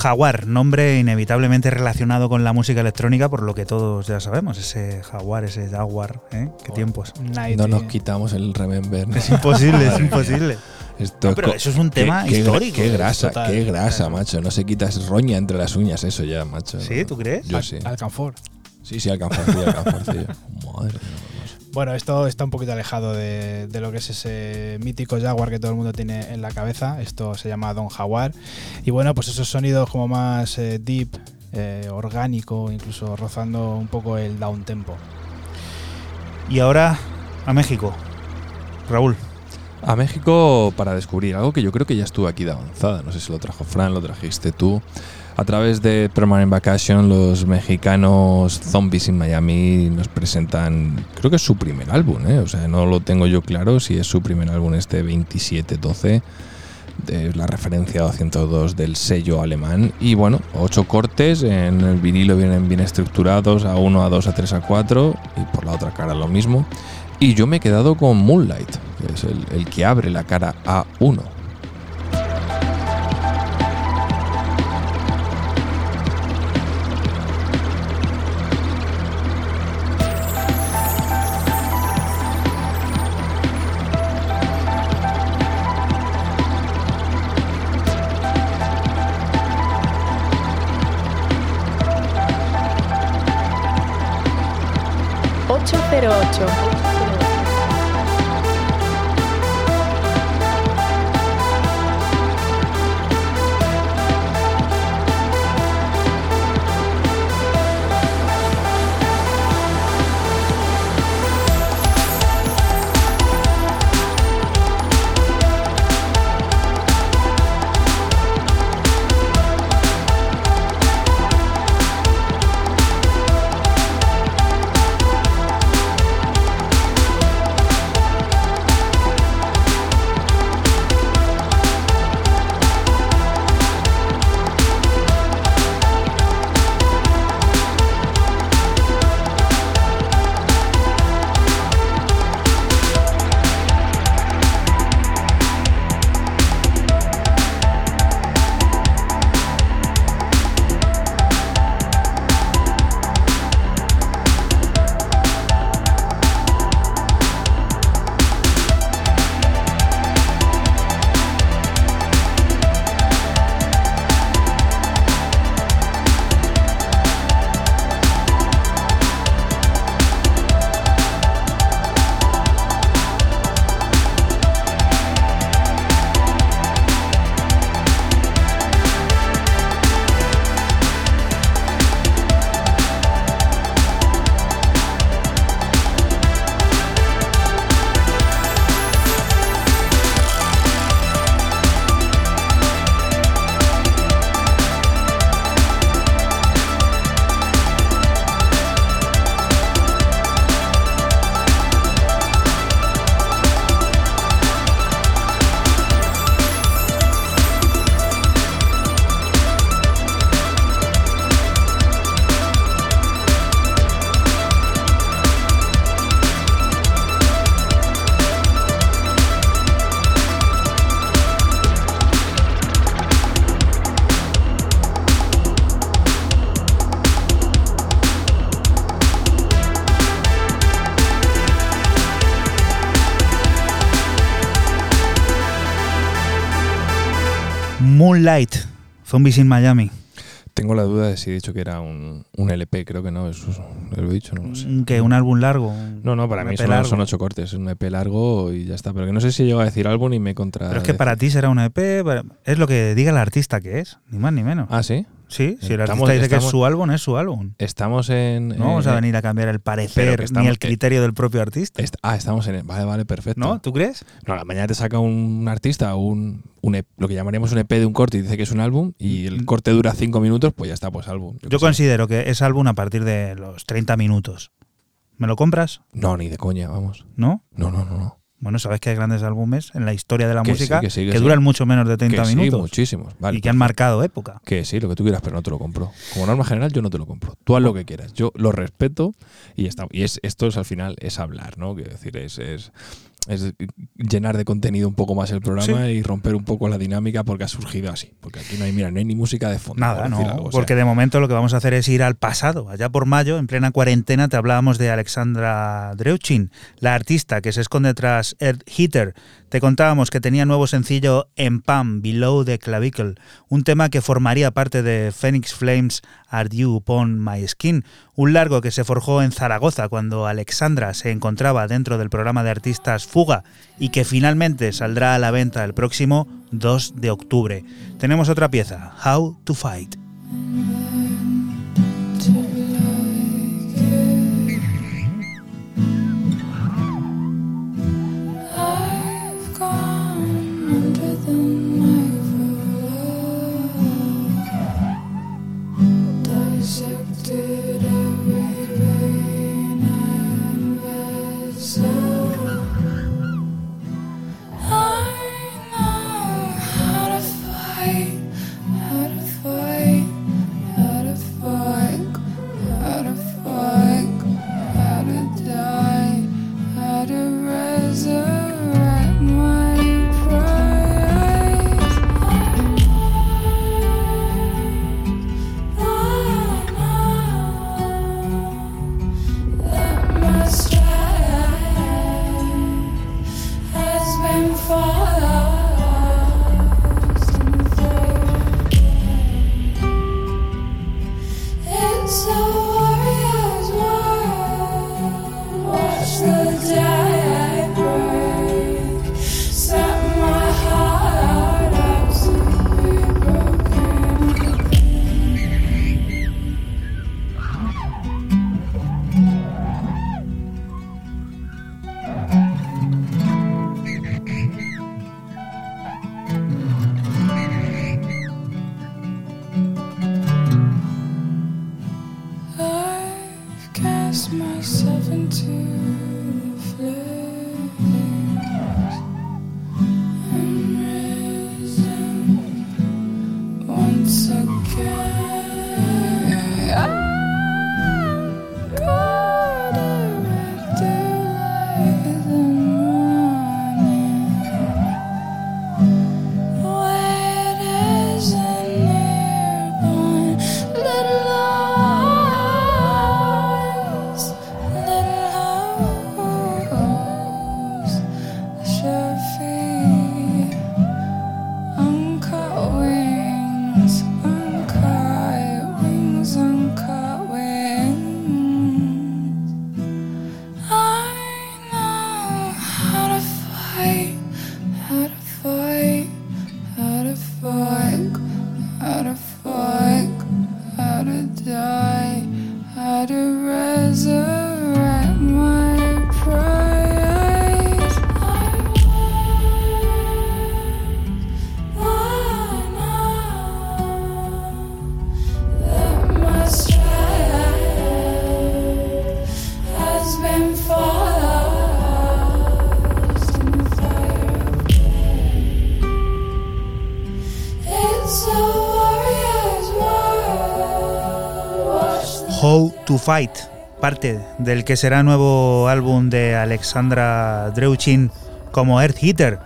Jaguar, nombre inevitablemente relacionado con la música electrónica, por lo que todos ya sabemos, ese Jaguar, ese Jaguar, ¿eh? Qué tiempos. Night, No nos eh, quitamos el remember. Es imposible, es Madre imposible. Esto No, pero eso es un tema qué- histórico, Qué es grasa, total. qué grasa, macho. No se quita, es roña entre las uñas eso ya, macho. ¿Sí? ¿Tú crees? Yo sí. Alcanfor. Sí, sí, alcanzarcillo, alcanzarcillo. Madre mía. Bueno, esto está un poquito alejado de, lo que es ese mítico Jaguar que todo el mundo tiene en la cabeza. Esto se llama Don Jaguar. Y bueno, pues esos sonidos como más eh, deep, eh, orgánico, incluso rozando un poco el down tempo. Y ahora a México. Raúl. A México para descubrir algo que yo creo que ya estuvo aquí de avanzada. No sé si lo trajo Fran, lo trajiste tú. A través de Permanent Vacation, los mexicanos Zombies in Miami nos presentan, creo que es su primer álbum, ¿eh? o sea, no lo tengo yo claro si es su primer álbum este 2712, de la referencia 202 del sello alemán. Y bueno, ocho cortes, en el vinilo vienen bien estructurados, a 1, a 2, a 3, a 4, y por la otra cara lo mismo. Y yo me he quedado con Moonlight, que es el, el que abre la cara A1. Zombies in Miami. Tengo la duda de si he dicho que era un, un LP, creo que no, eso lo he dicho, no lo sé. Un- que un álbum largo. No, no, para mí son, son ocho cortes, es un EP largo y ya está. Pero que no sé si llego a decir álbum y me contra. Pero es que para ti será un EP, es lo que diga el artista que es, ni más ni menos. Ah, sí. Sí, si el artista dice que es su álbum, es su álbum. Estamos en. No vamos eh, a venir a cambiar el parecer ni el criterio del propio artista. est- ah, estamos en. Vale, vale, perfecto. ¿No? ¿Tú crees? No, la mañana te saca un artista un, un EP lo que llamaríamos un EP de un corte y dice que es un álbum y el corte dura cinco minutos, pues ya está, pues álbum. Yo considero que es álbum a partir de los 30 minutos. ¿Me lo compras? No, ni de coña, vamos. ¿No? No, no, no. no. Bueno, sabes que hay grandes álbumes en la historia de la Que música que que, sí, que sí. duran mucho menos de 30 que sí, minutos muchísimos. Vale, y que han marcado época. Que sí, lo que tú quieras, pero no te lo compro. Como norma general, yo no te lo compro. Tú haz lo que quieras. Yo lo respeto y está. Y es, esto es al final es hablar, ¿no? Quiero decir, es, es, es llenar de contenido un poco más el programa y romper un poco la dinámica porque ha surgido así. Porque aquí no hay, mira, no hay ni música de fondo. Nada, por no, decir algo, o sea, porque de momento lo que vamos a hacer es ir al pasado. Allá por mayo, en plena cuarentena, te hablábamos de Alexandra Dreuchin, la artista que se esconde tras Earth Heater. Te contábamos que tenía nuevo sencillo En Pam, Below the Clavicle, un tema que formaría parte de Phoenix Flames Are You Upon My Skin, un largo que se forjó en Zaragoza cuando Alexandra se encontraba dentro del programa de artistas Fuga y que finalmente saldrá a la venta el próximo 2 de octubre. Tenemos otra pieza, How to Fight. To Fight, parte del que será nuevo álbum de Alexandra Dreuchin como Earth Hitter.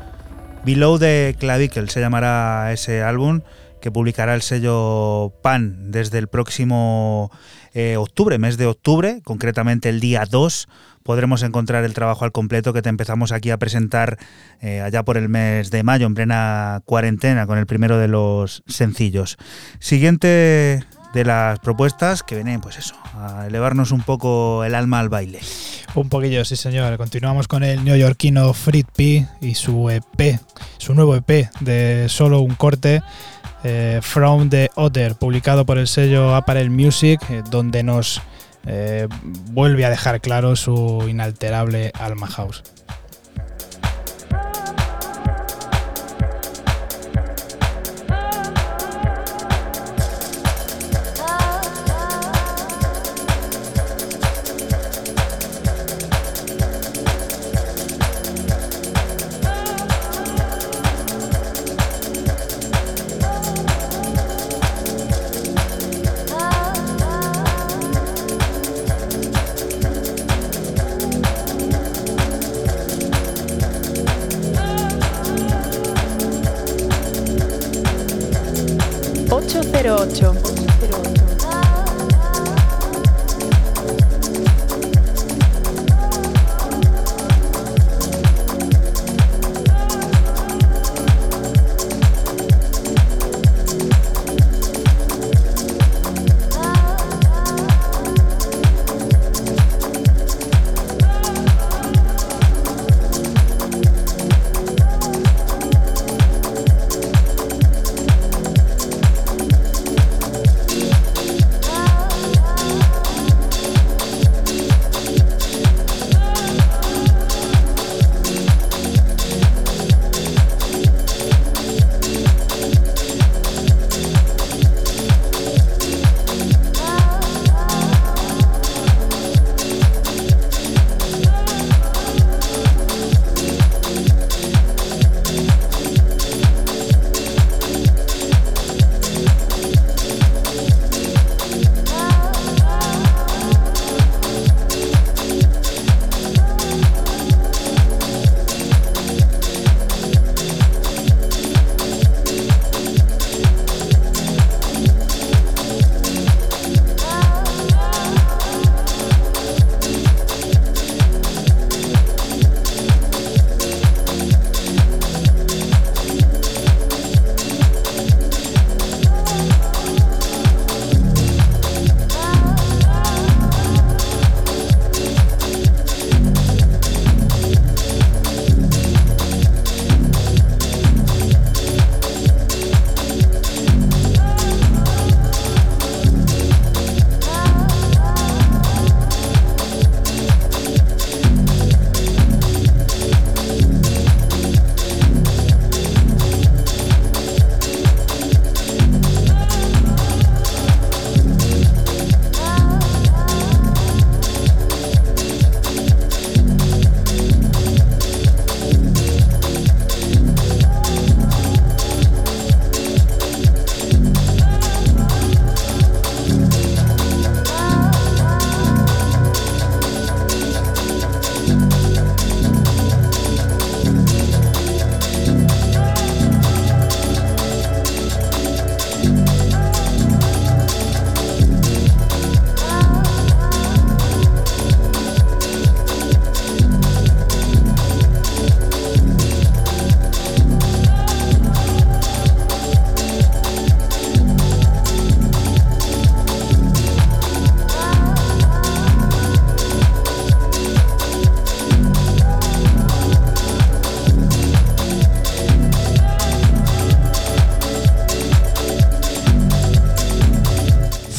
Below the Clavicle se llamará ese álbum que publicará el sello Pan desde el próximo eh, octubre, mes de octubre, concretamente el día 2 podremos encontrar el trabajo al completo que te empezamos aquí a presentar eh, allá por el mes de mayo, en plena cuarentena, con el primero de los sencillos. Siguiente de las propuestas que vienen, pues eso, a elevarnos un poco el alma al baile. Un poquillo, sí señor. Continuamos con el neoyorquino Frit P y su EP, su nuevo EP de solo un corte, eh, From the Other, publicado por el sello Apparel Music, eh, donde nos eh, vuelve a dejar claro su inalterable alma house.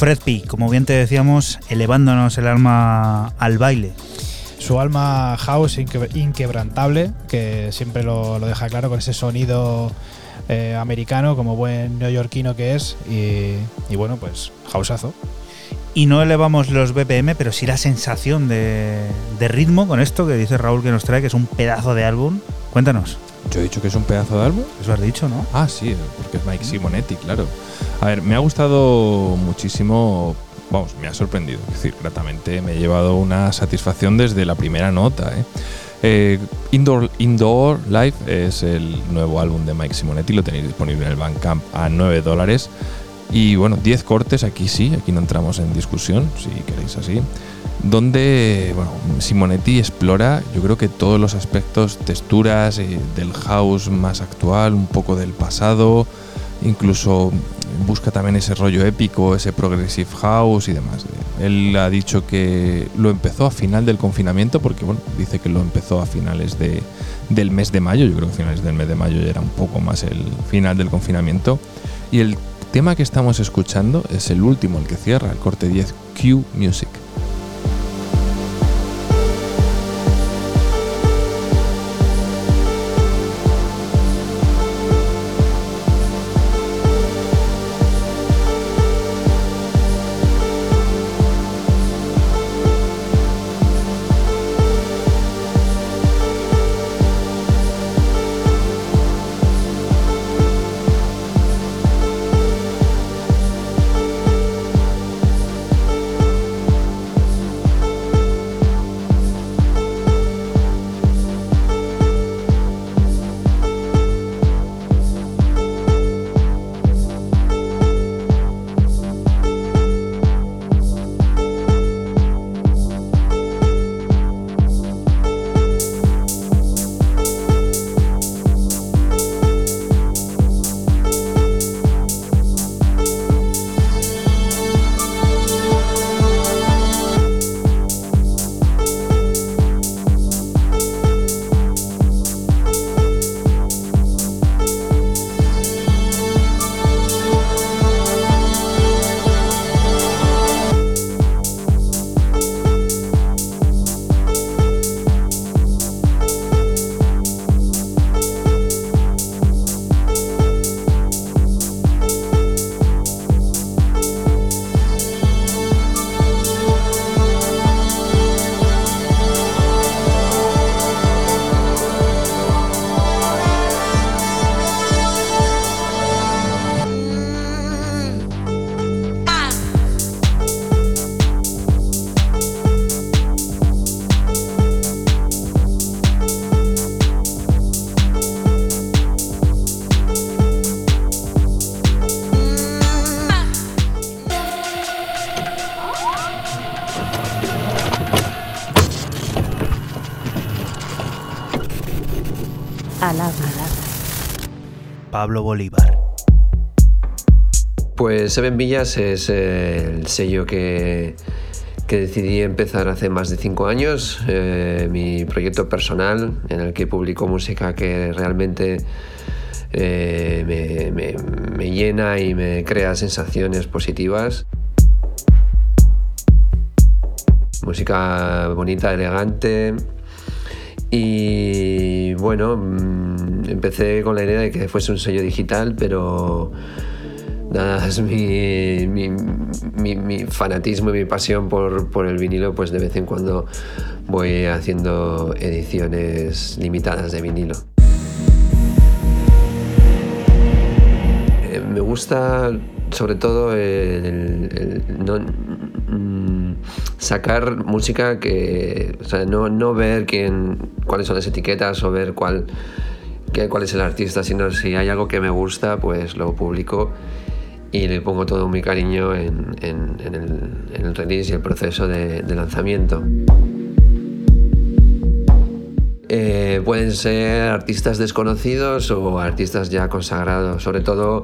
Fred P, como bien te decíamos, elevándonos el alma al baile. Su alma house inque- inquebrantable, que siempre lo, lo deja claro con ese sonido eh, americano, como buen neoyorquino que es. Y, y bueno, pues houseazo. Y no elevamos los BPM, pero sí la sensación de, de ritmo con esto que dice Raúl que nos trae, que es un pedazo de álbum. Cuéntanos. Yo he dicho que es un pedazo de álbum. Eso has dicho, ¿no? Ah, sí, porque es Mike Simonetti, claro. A ver, me ha gustado muchísimo. Vamos, me ha sorprendido. Es decir, gratamente me he llevado una satisfacción desde la primera nota. ¿eh? Eh, Indoor, Indoor Life es el nuevo álbum de Mike Simonetti. Lo tenéis disponible en el Bandcamp a 9 dólares. Y bueno, 10 cortes, aquí sí, aquí no entramos en discusión, si queréis así. Donde Simonetti explora, yo creo que todos los aspectos, texturas eh, del house más actual, un poco del pasado, incluso busca también ese rollo épico, ese progressive house y demás. Él ha dicho que lo empezó a final del confinamiento, porque bueno, dice que lo empezó a finales de, del mes de mayo, yo creo que finales del mes de mayo ya era un poco más el final del confinamiento. Y el tema que estamos escuchando es el último, el que cierra, el corte 10, Q Music. Pablo Bolívar. Pues Seven Villas es el sello que, que decidí empezar hace más de cinco años, eh, mi proyecto personal en el que publico música que realmente eh, me llena y me crea sensaciones positivas. Música bonita, elegante. Y bueno, mm, empecé con la idea de que fuese un sello digital, pero dadas mi, mi, fanatismo y mi pasión por, el vinilo, pues de vez en cuando voy haciendo ediciones limitadas de vinilo. Eh, me gusta sobre todo mm, sacar música que, o sea, no, no ver quién, cuáles son las etiquetas o ver cuál, qué- cuál es el artista, sino si hay algo que me gusta, pues lo publico y le pongo todo mi cariño en, en- en el, en el release y el proceso de, de lanzamiento. Eh, pueden ser artistas desconocidos o artistas ya consagrados, sobre todo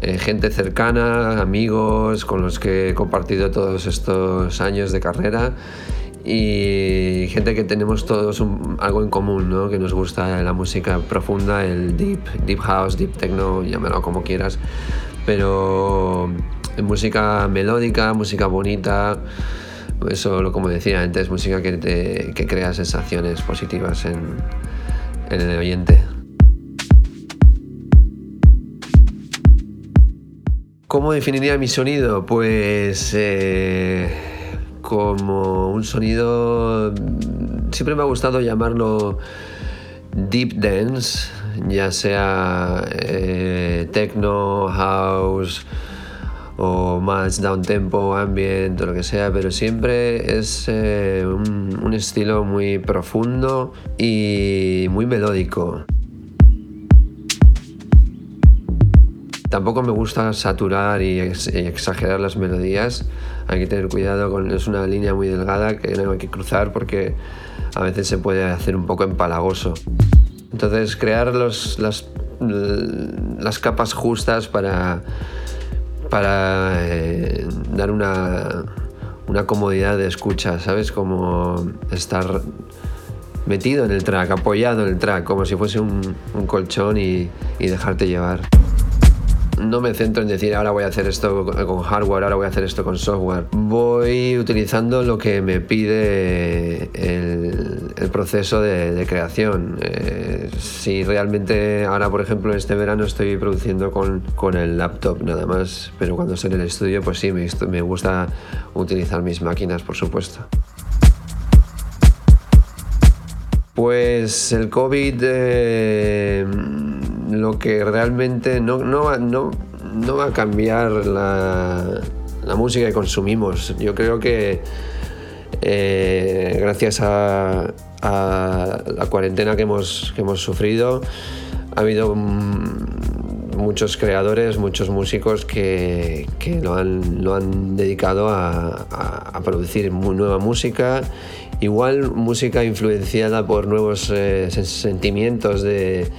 eh, gente cercana, amigos con los que he compartido todos estos años de carrera y gente que tenemos todos algo en común, ¿no? que nos gusta la música profunda, el deep, deep house, deep techno, llámalo como quieras, pero música melódica, música bonita, eso, como decía antes, música que, te- que crea sensaciones positivas en, en el oyente. ¿Cómo definiría mi sonido? Pues eh, como un sonido, mm, siempre me ha gustado llamarlo deep dance, ya sea eh, techno, house o más down tempo, ambient o lo que sea, pero siempre es eh, un, estilo muy profundo y muy melódico. Tampoco me gusta saturar y exagerar las melodías. Hay que tener cuidado con es una línea muy delgada que no hay que cruzar porque a veces se puede hacer un poco empalagoso. Entonces crear los- las, las capas justas para, para eh, dar una, una comodidad de escucha, ¿sabes? Como estar metido en el track, apoyado en el track, como si fuese un, un colchón y, y dejarte llevar. No me centro en decir ahora voy a hacer esto con hardware, ahora voy a hacer esto con software. Voy utilizando lo que me pide el, proceso de, de creación. Eh, si realmente ahora, por ejemplo, este verano estoy produciendo con, con el laptop nada más, pero cuando estoy en el estudio, pues sí, me, me gusta utilizar mis máquinas, por supuesto. Pues el COVID eh, lo que realmente no, va, a cambiar la, música que consumimos. Yo creo que eh, gracias a, la cuarentena que hemos, sufrido ha habido mm, muchos creadores, muchos músicos que, lo, han, dedicado a, producir nueva música, igual música influenciada por nuevos eh, sen- sentimientos de,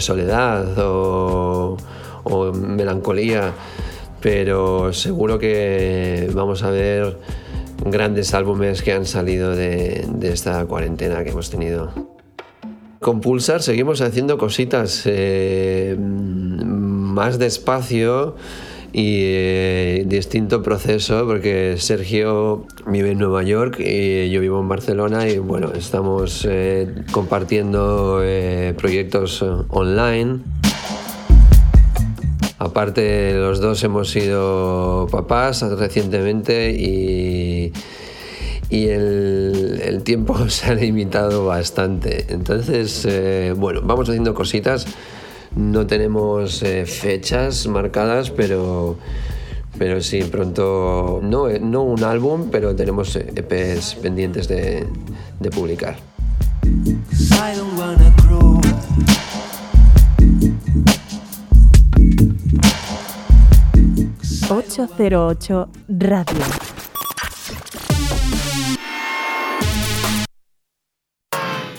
soledad o, melancolía, pero seguro que vamos a ver grandes álbumes que han salido de, de esta cuarentena que hemos tenido. Con Pulsar seguimos haciendo cositas eh, más despacio y eh, distinto proceso porque Sergio vive en Nueva York y yo vivo en Barcelona y bueno, estamos eh, compartiendo eh, proyectos online. Aparte, los dos hemos sido papás recientemente y, y el, el tiempo se ha limitado bastante. Entonces, bueno, vamos haciendo cositas. No tenemos eh, fechas marcadas, pero, pero sí, pronto, no, eh, no un álbum, pero tenemos eh, EPs pendientes de, de publicar. I don't wanna grow. 808 Radio.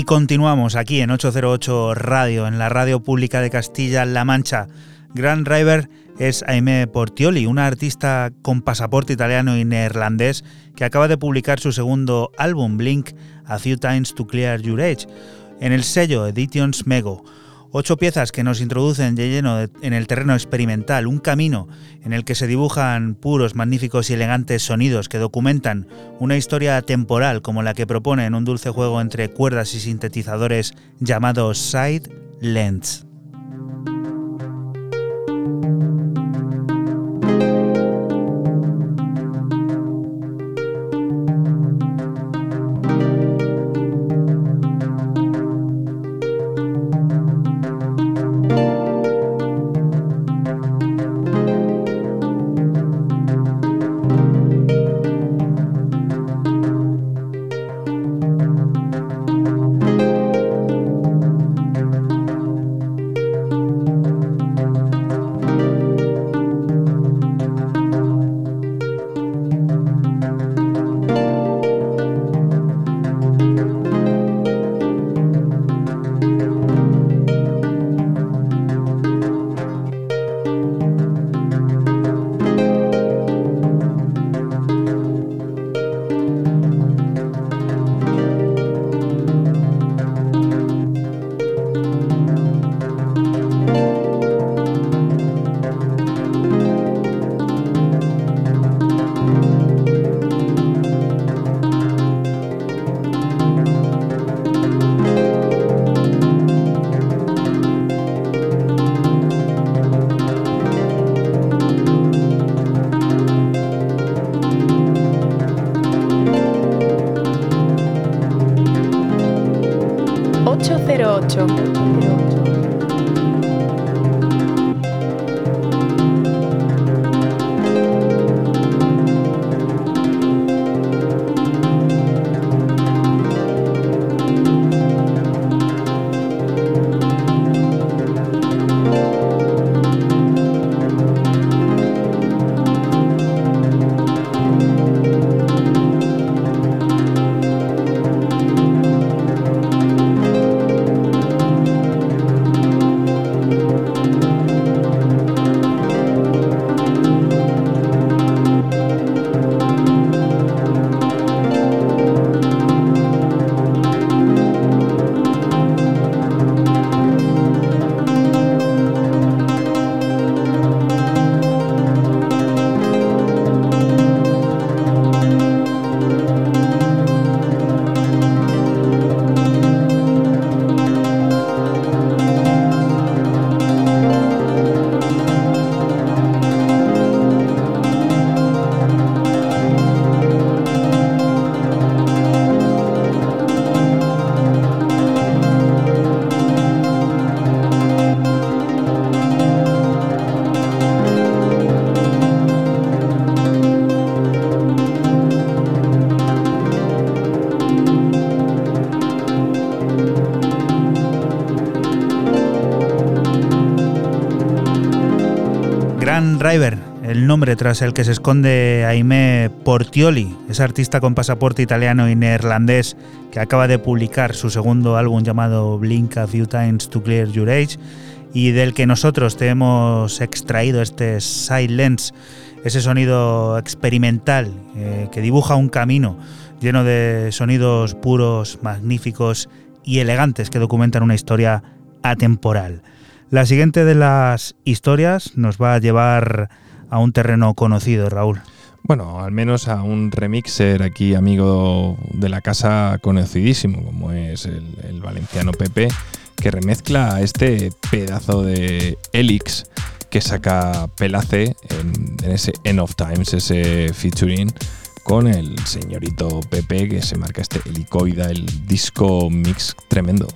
Y continuamos aquí en 808 Radio, en la radio pública de Castilla-La Mancha. Grand Driver es Aimé Portioli, una artista con pasaporte italiano y neerlandés que acaba de publicar su segundo álbum, Blink, A Few Times to Clear Your Age, en el sello Editions Mego. Ocho piezas que nos introducen de lleno en el terreno experimental, un camino en el que se dibujan puros, magníficos y elegantes sonidos que documentan una historia temporal como la que propone en un dulce juego entre cuerdas y sintetizadores llamado Side Lens. Driver, el nombre tras el que se esconde Aimé Portioli, ese artista con pasaporte italiano y neerlandés que acaba de publicar su segundo álbum llamado Blink a Few Times to Clear Your Age y del que nosotros te hemos extraído este Silence, ese sonido experimental eh, que dibuja un camino lleno de sonidos puros, magníficos y elegantes que documentan una historia atemporal. La siguiente de las historias nos va a llevar a un terreno conocido, Raúl. Bueno, al menos a un remixer aquí, amigo de la casa conocidísimo, como es el, valenciano Pepe, que remezcla este pedazo de Elix que saca Pelace en, en ese End of Times, ese featuring con el señorito Pepe que se marca este helicoida, el disco mix tremendo.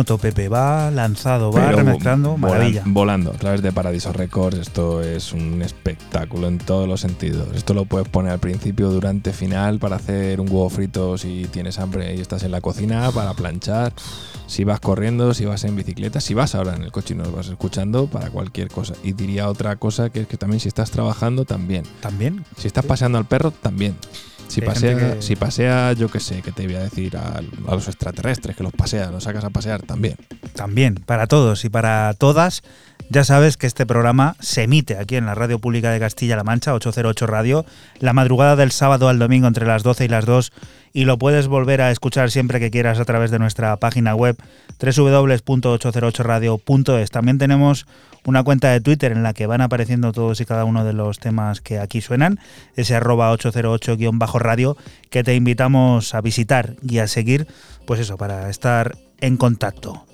Moto, Pepe, va lanzado, va Pero remezclando, maravilla. Volando a través de Paradiso Records. Esto es un espectáculo en todos los sentidos. Esto lo puedes poner al principio, durante, final, para hacer un huevo frito si tienes hambre y estás en la cocina, para planchar. Si vas corriendo, si vas en bicicleta, si vas ahora en el coche y nos vas escuchando, para cualquier cosa. Y diría otra cosa que es que también si estás trabajando, también. También. Si estás paseando al perro, también. Si pasea, que- si pasea, yo qué sé, que te voy a decir a, a los extraterrestres que los pasea, los sacas a pasear también. También, para todos y para todas. Ya sabes que este programa se emite aquí en la Radio Pública de Castilla-La Mancha, 808 Radio, la madrugada del sábado al domingo entre las 12 y las 2 y lo puedes volver a escuchar siempre que quieras a través de nuestra página web www.808radio.es. También tenemos una cuenta de Twitter en la que van apareciendo todos y cada uno de los temas que aquí suenan, ese arroba 808-radio que te invitamos a visitar y a seguir, pues eso, para estar en contacto.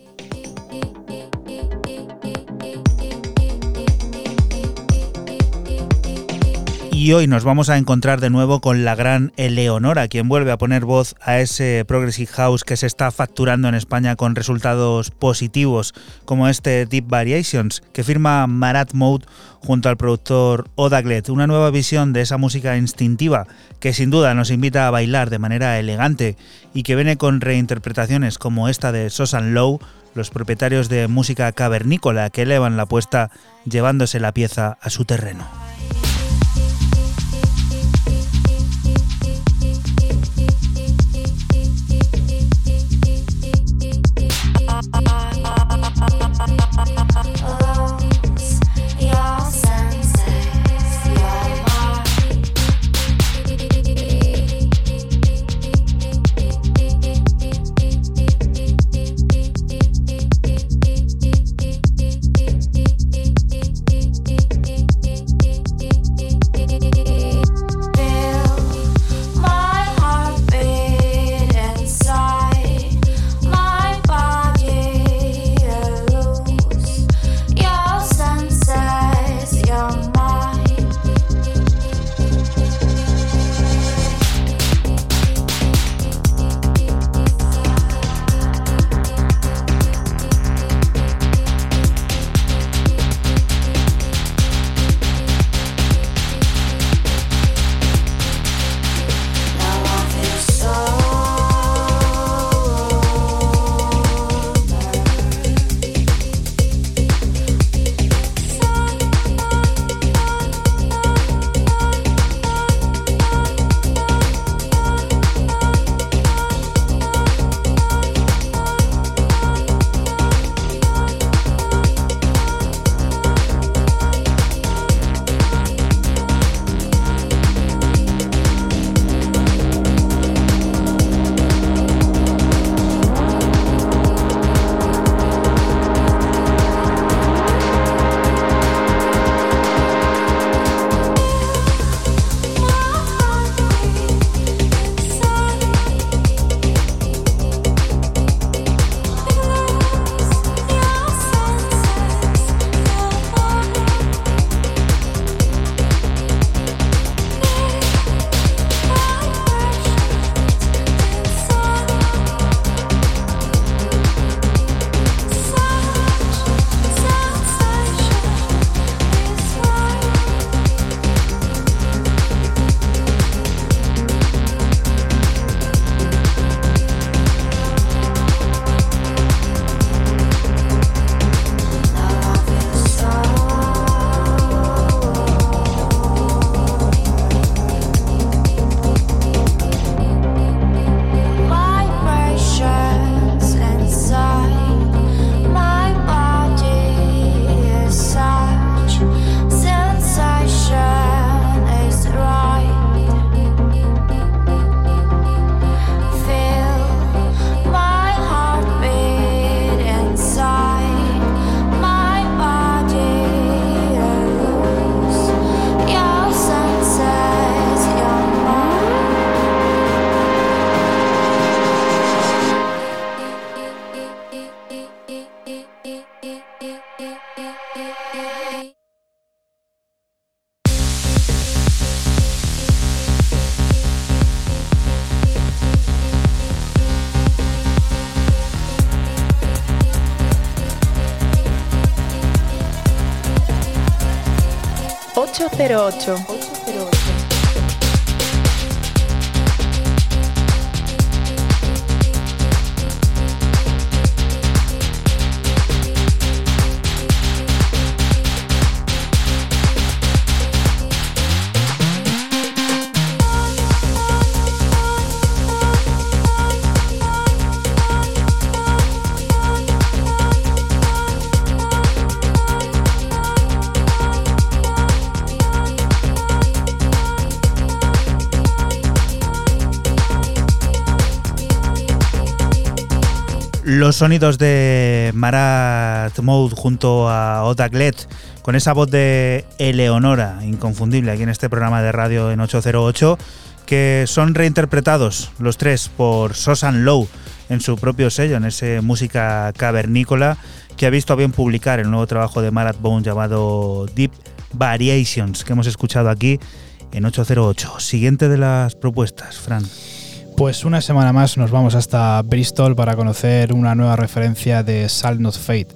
Y hoy nos vamos a encontrar de nuevo con la gran Eleonora, quien vuelve a poner voz a ese Progressive House que se está facturando en España con resultados positivos, como este Deep Variations, que firma Marat Mode junto al productor Odaglet, una nueva visión de esa música instintiva que sin duda nos invita a bailar de manera elegante y que viene con reinterpretaciones como esta de Sosan Low, los propietarios de música cavernícola que elevan la apuesta llevándose la pieza a su terreno. 808. Los sonidos de Marat Mode junto a Odaglet, con esa voz de Eleonora, inconfundible aquí en este programa de radio en 808, que son reinterpretados los tres por Sosan Low en su propio sello, en ese música cavernícola que ha visto a bien publicar el nuevo trabajo de Marat Bone llamado Deep Variations, que hemos escuchado aquí en 808. Siguiente de las propuestas, Fran. Pues una semana más nos vamos hasta Bristol para conocer una nueva referencia de Salt Not Fate.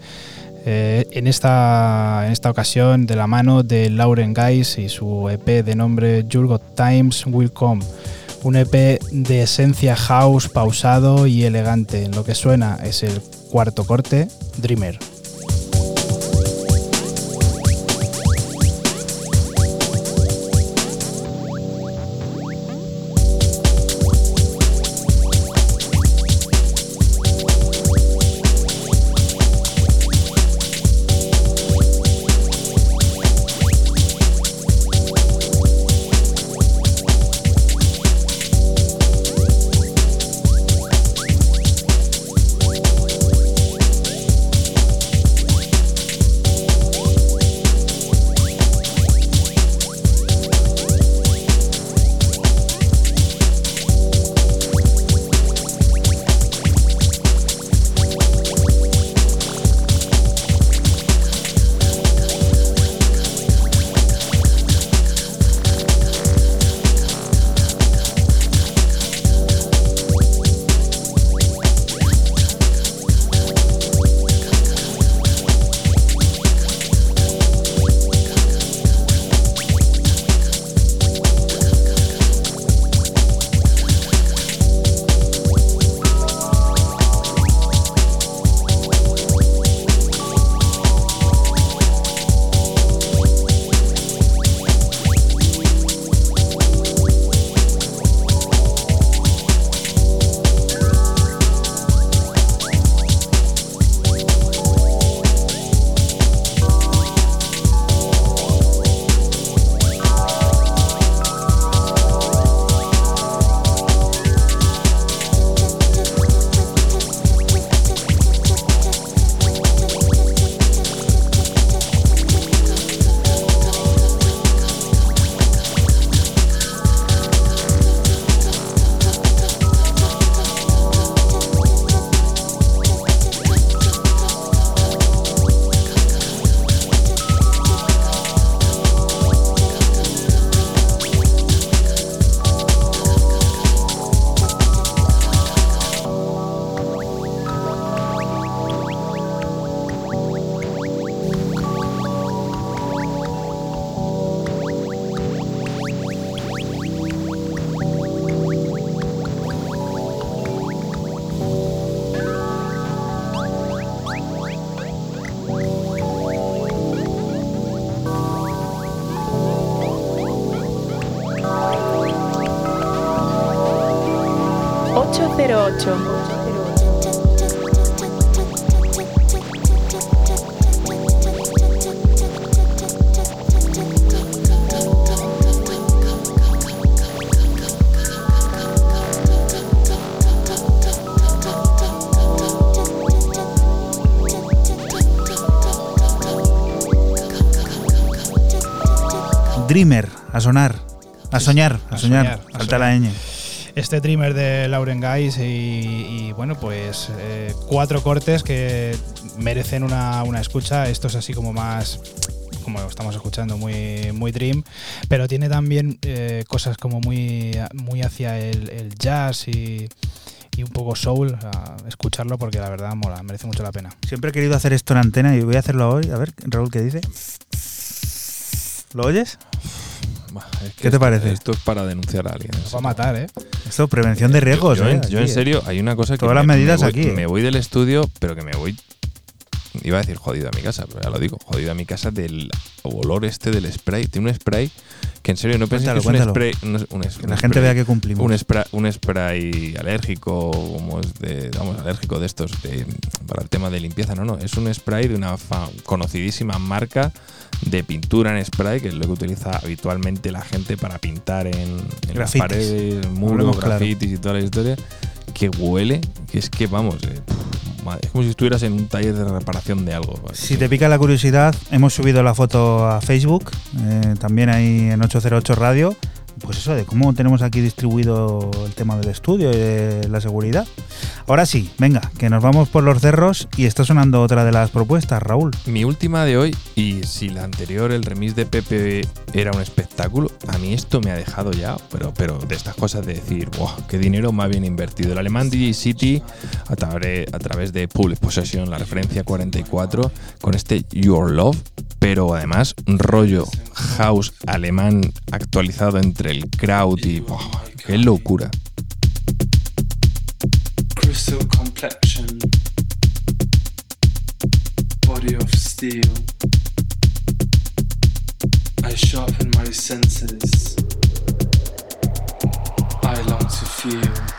Eh, en, esta, en esta ocasión de la mano de Lauren Guys y su EP de nombre Your Got Times Will Come. Un EP de esencia house pausado y elegante. Lo que suena es el cuarto corte, Dreamer. Dreamer, a sonar, a soñar, a, A soñar, soñar, a la ñ. Este Dreamer de Lauren Guys y, y, bueno, pues eh, cuatro cortes que merecen una, una escucha. Esto es así como más, como estamos escuchando, muy, muy Dream, pero tiene también eh, cosas como muy, muy hacia el, el jazz y, y un poco soul. a escucharlo porque la verdad mola, merece mucho la pena. Siempre he querido hacer esto en antena y voy a hacerlo hoy. A ver, Raúl, ¿qué dice? ¿Lo oyes? Es ¿Qué te parece? Esto es para denunciar a alguien. Nos va a matar, ¿eh? Esto, prevención de riesgos. Yo, ¿eh? en, yo en Aquí, ¿eh? serio, hay una cosa que. Todas las me- medidas me voy, aquí, ¿eh? Me voy del estudio, pero que me voy. Iba a decir jodido a mi casa, pero ya lo digo. Jodido a mi casa del olor este del spray. Tiene un spray que en serio no pensé que es un spray. no es un, es- Que un la gente vea que cumplimos. Un spray, un spray alérgico, como es de. Vamos, alérgico de estos, de- para el tema de limpieza. No, no. Es un spray de una fa- conocidísima marca de pintura en spray, que es lo que utiliza habitualmente la gente para pintar en, en las paredes, muros, claro. grafitis y toda la historia. Que huele, que es que vamos. eh, es como si estuvieras en un taller de reparación de algo. Si te pica la curiosidad, hemos subido la foto a Facebook, eh, también ahí en 808 Radio. Pues eso, de cómo tenemos aquí distribuido el tema del estudio y de la seguridad. Ahora sí, venga, que nos vamos por los cerros y está sonando otra de las propuestas, Raúl. Mi última de hoy, y si la anterior, el remix de Pepe, era un espectáculo, a mí esto me ha dejado ya, pero, pero de estas cosas de decir, wow, qué dinero más bien invertido. El alemán DJ City, a, través- a través de Public Possession, la referencia 44, con este Your Love, pero además rollo house alemán actualizado entre crowd y, wow, qué locura. crystal complexion, body of steel. I sharpen my senses. I long to feel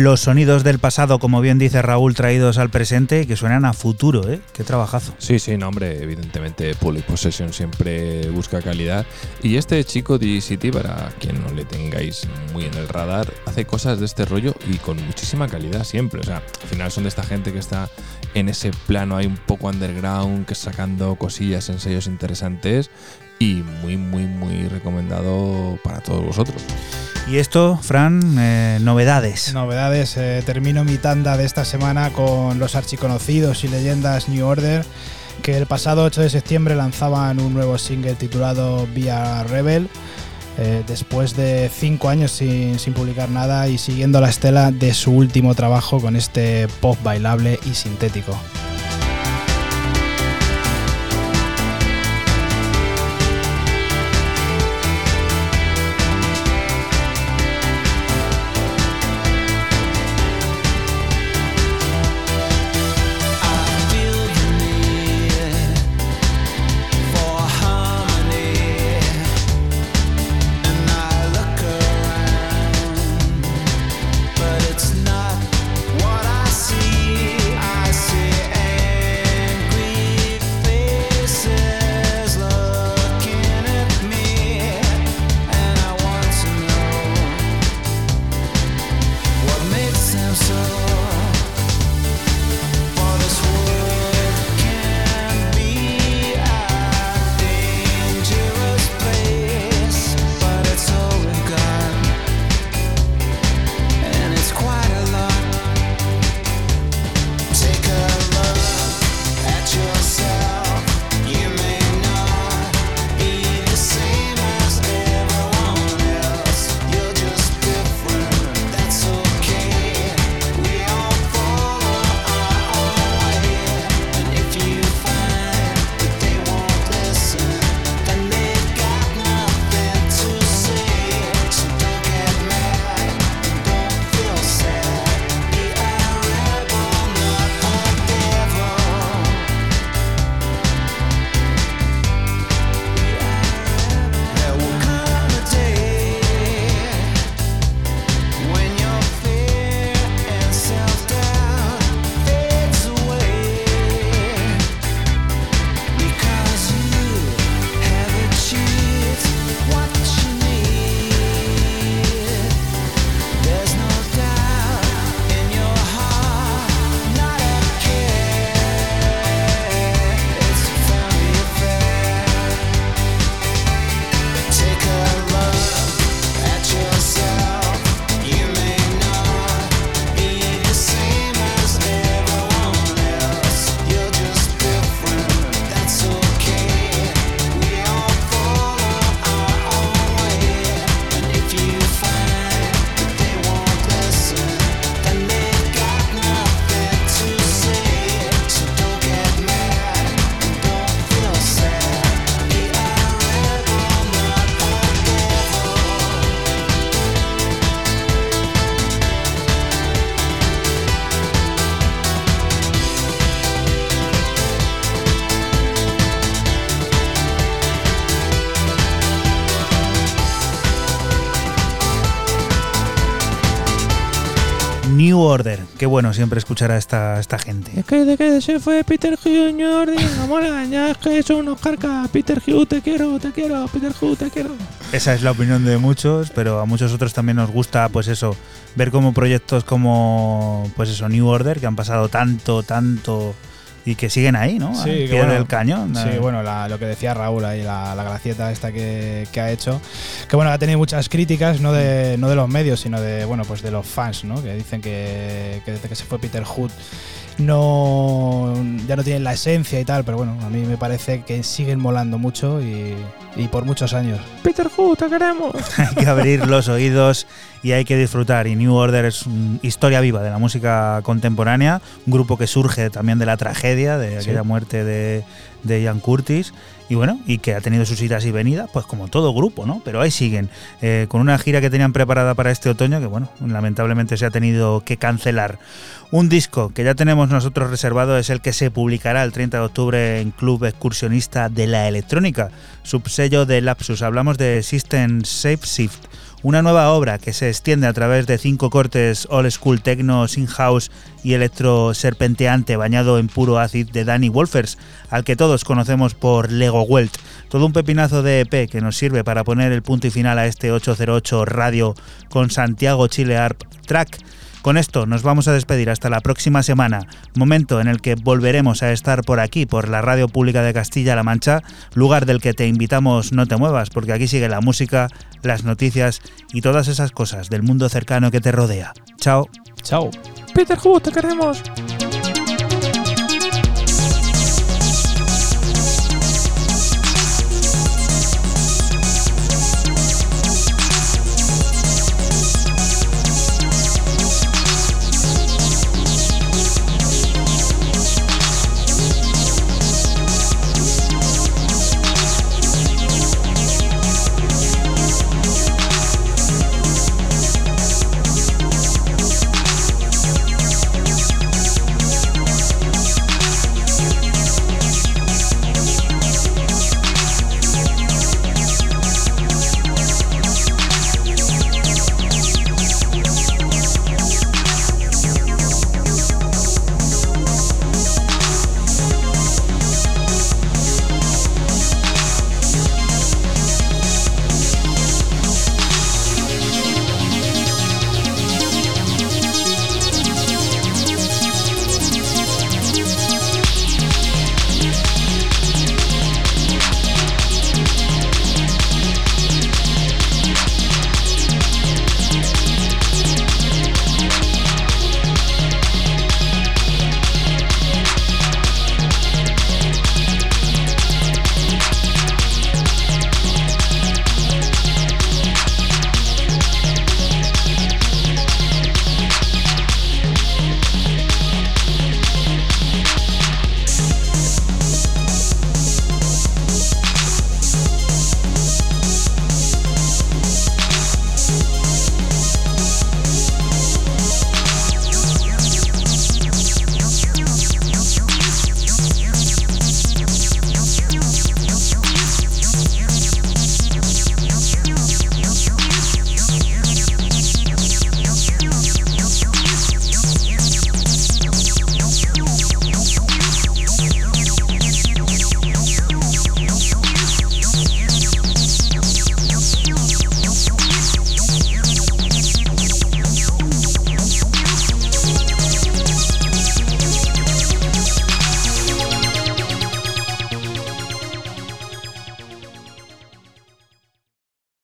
Los sonidos del pasado, como bien dice Raúl, traídos al presente, que suenan a futuro, ¿eh? Qué trabajazo. Sí, sí, no, hombre, evidentemente Public Possession siempre busca calidad. Y este chico de City, para quien no le tengáis muy en el radar, hace cosas de este rollo y con muchísima calidad siempre. O sea, al final son de esta gente que está en ese plano ahí un poco underground, que sacando cosillas en sellos interesantes y muy, muy, muy recomendado para todos vosotros. Y esto, Fran, eh, novedades. Novedades, eh, termino mi tanda de esta semana con los archiconocidos y leyendas New Order, que el pasado 8 de septiembre lanzaban un nuevo single titulado Via Rebel, eh, después de cinco años sin, sin publicar nada y siguiendo la estela de su último trabajo con este pop bailable y sintético. Qué bueno siempre escuchar a esta, esta gente. Es que de que se fue Peter Jr. Diga, mola, ya es que son unos carcas. Peter Hugh, te quiero, te quiero, Peter Hugh, te quiero. Esa es la opinión de muchos, pero a muchos otros también nos gusta, pues eso, ver como proyectos como, pues eso, New Order, que han pasado tanto, tanto y que siguen ahí, ¿no? Al pie bueno, del cañón. Sí, Eh, bueno, la- lo que decía Raúl ahí, la, la gracieta esta que, que ha hecho. Que bueno, ha tenido muchas críticas, no de, no de los medios, sino de, bueno, pues de los fans, ¿no? Que dicen que, que desde que se fue Peter Hood no ya no tienen la esencia y tal, pero bueno, a mí me parece que siguen molando mucho y, y por muchos años. Peter Hood, te queremos. hay que abrir los oídos y hay que disfrutar. Y New Order es historia viva de la música contemporánea, un grupo que surge también de la tragedia, de Sí. aquella muerte de, de Ian Curtis. Y bueno, y que ha tenido sus idas y venidas, pues como todo grupo, ¿no? Pero ahí siguen, eh, con una gira que tenían preparada para este otoño, que bueno, lamentablemente se ha tenido que cancelar. Un disco que ya tenemos nosotros reservado es el que se publicará el 30 de octubre en Club Excursionista de la Electrónica, subsello de Lapsus. Hablamos de System Safe Shift, una nueva obra que se extiende a través de cinco cortes old school techno, sin house y electro serpenteante bañado en puro acid de Danny Wolfers, al que todos conocemos por Lego Welt. Todo un pepinazo de EP que nos sirve para poner el punto y final a este 808 radio con Santiago Chile Arp Track. Con esto nos vamos a despedir hasta la próxima semana, momento en el que volveremos a estar por aquí, por la Radio Pública de Castilla-La Mancha, lugar del que te invitamos no te muevas, porque aquí sigue la música, las noticias y todas esas cosas del mundo cercano que te rodea. Chao. Chao. Peter Hood, te queremos.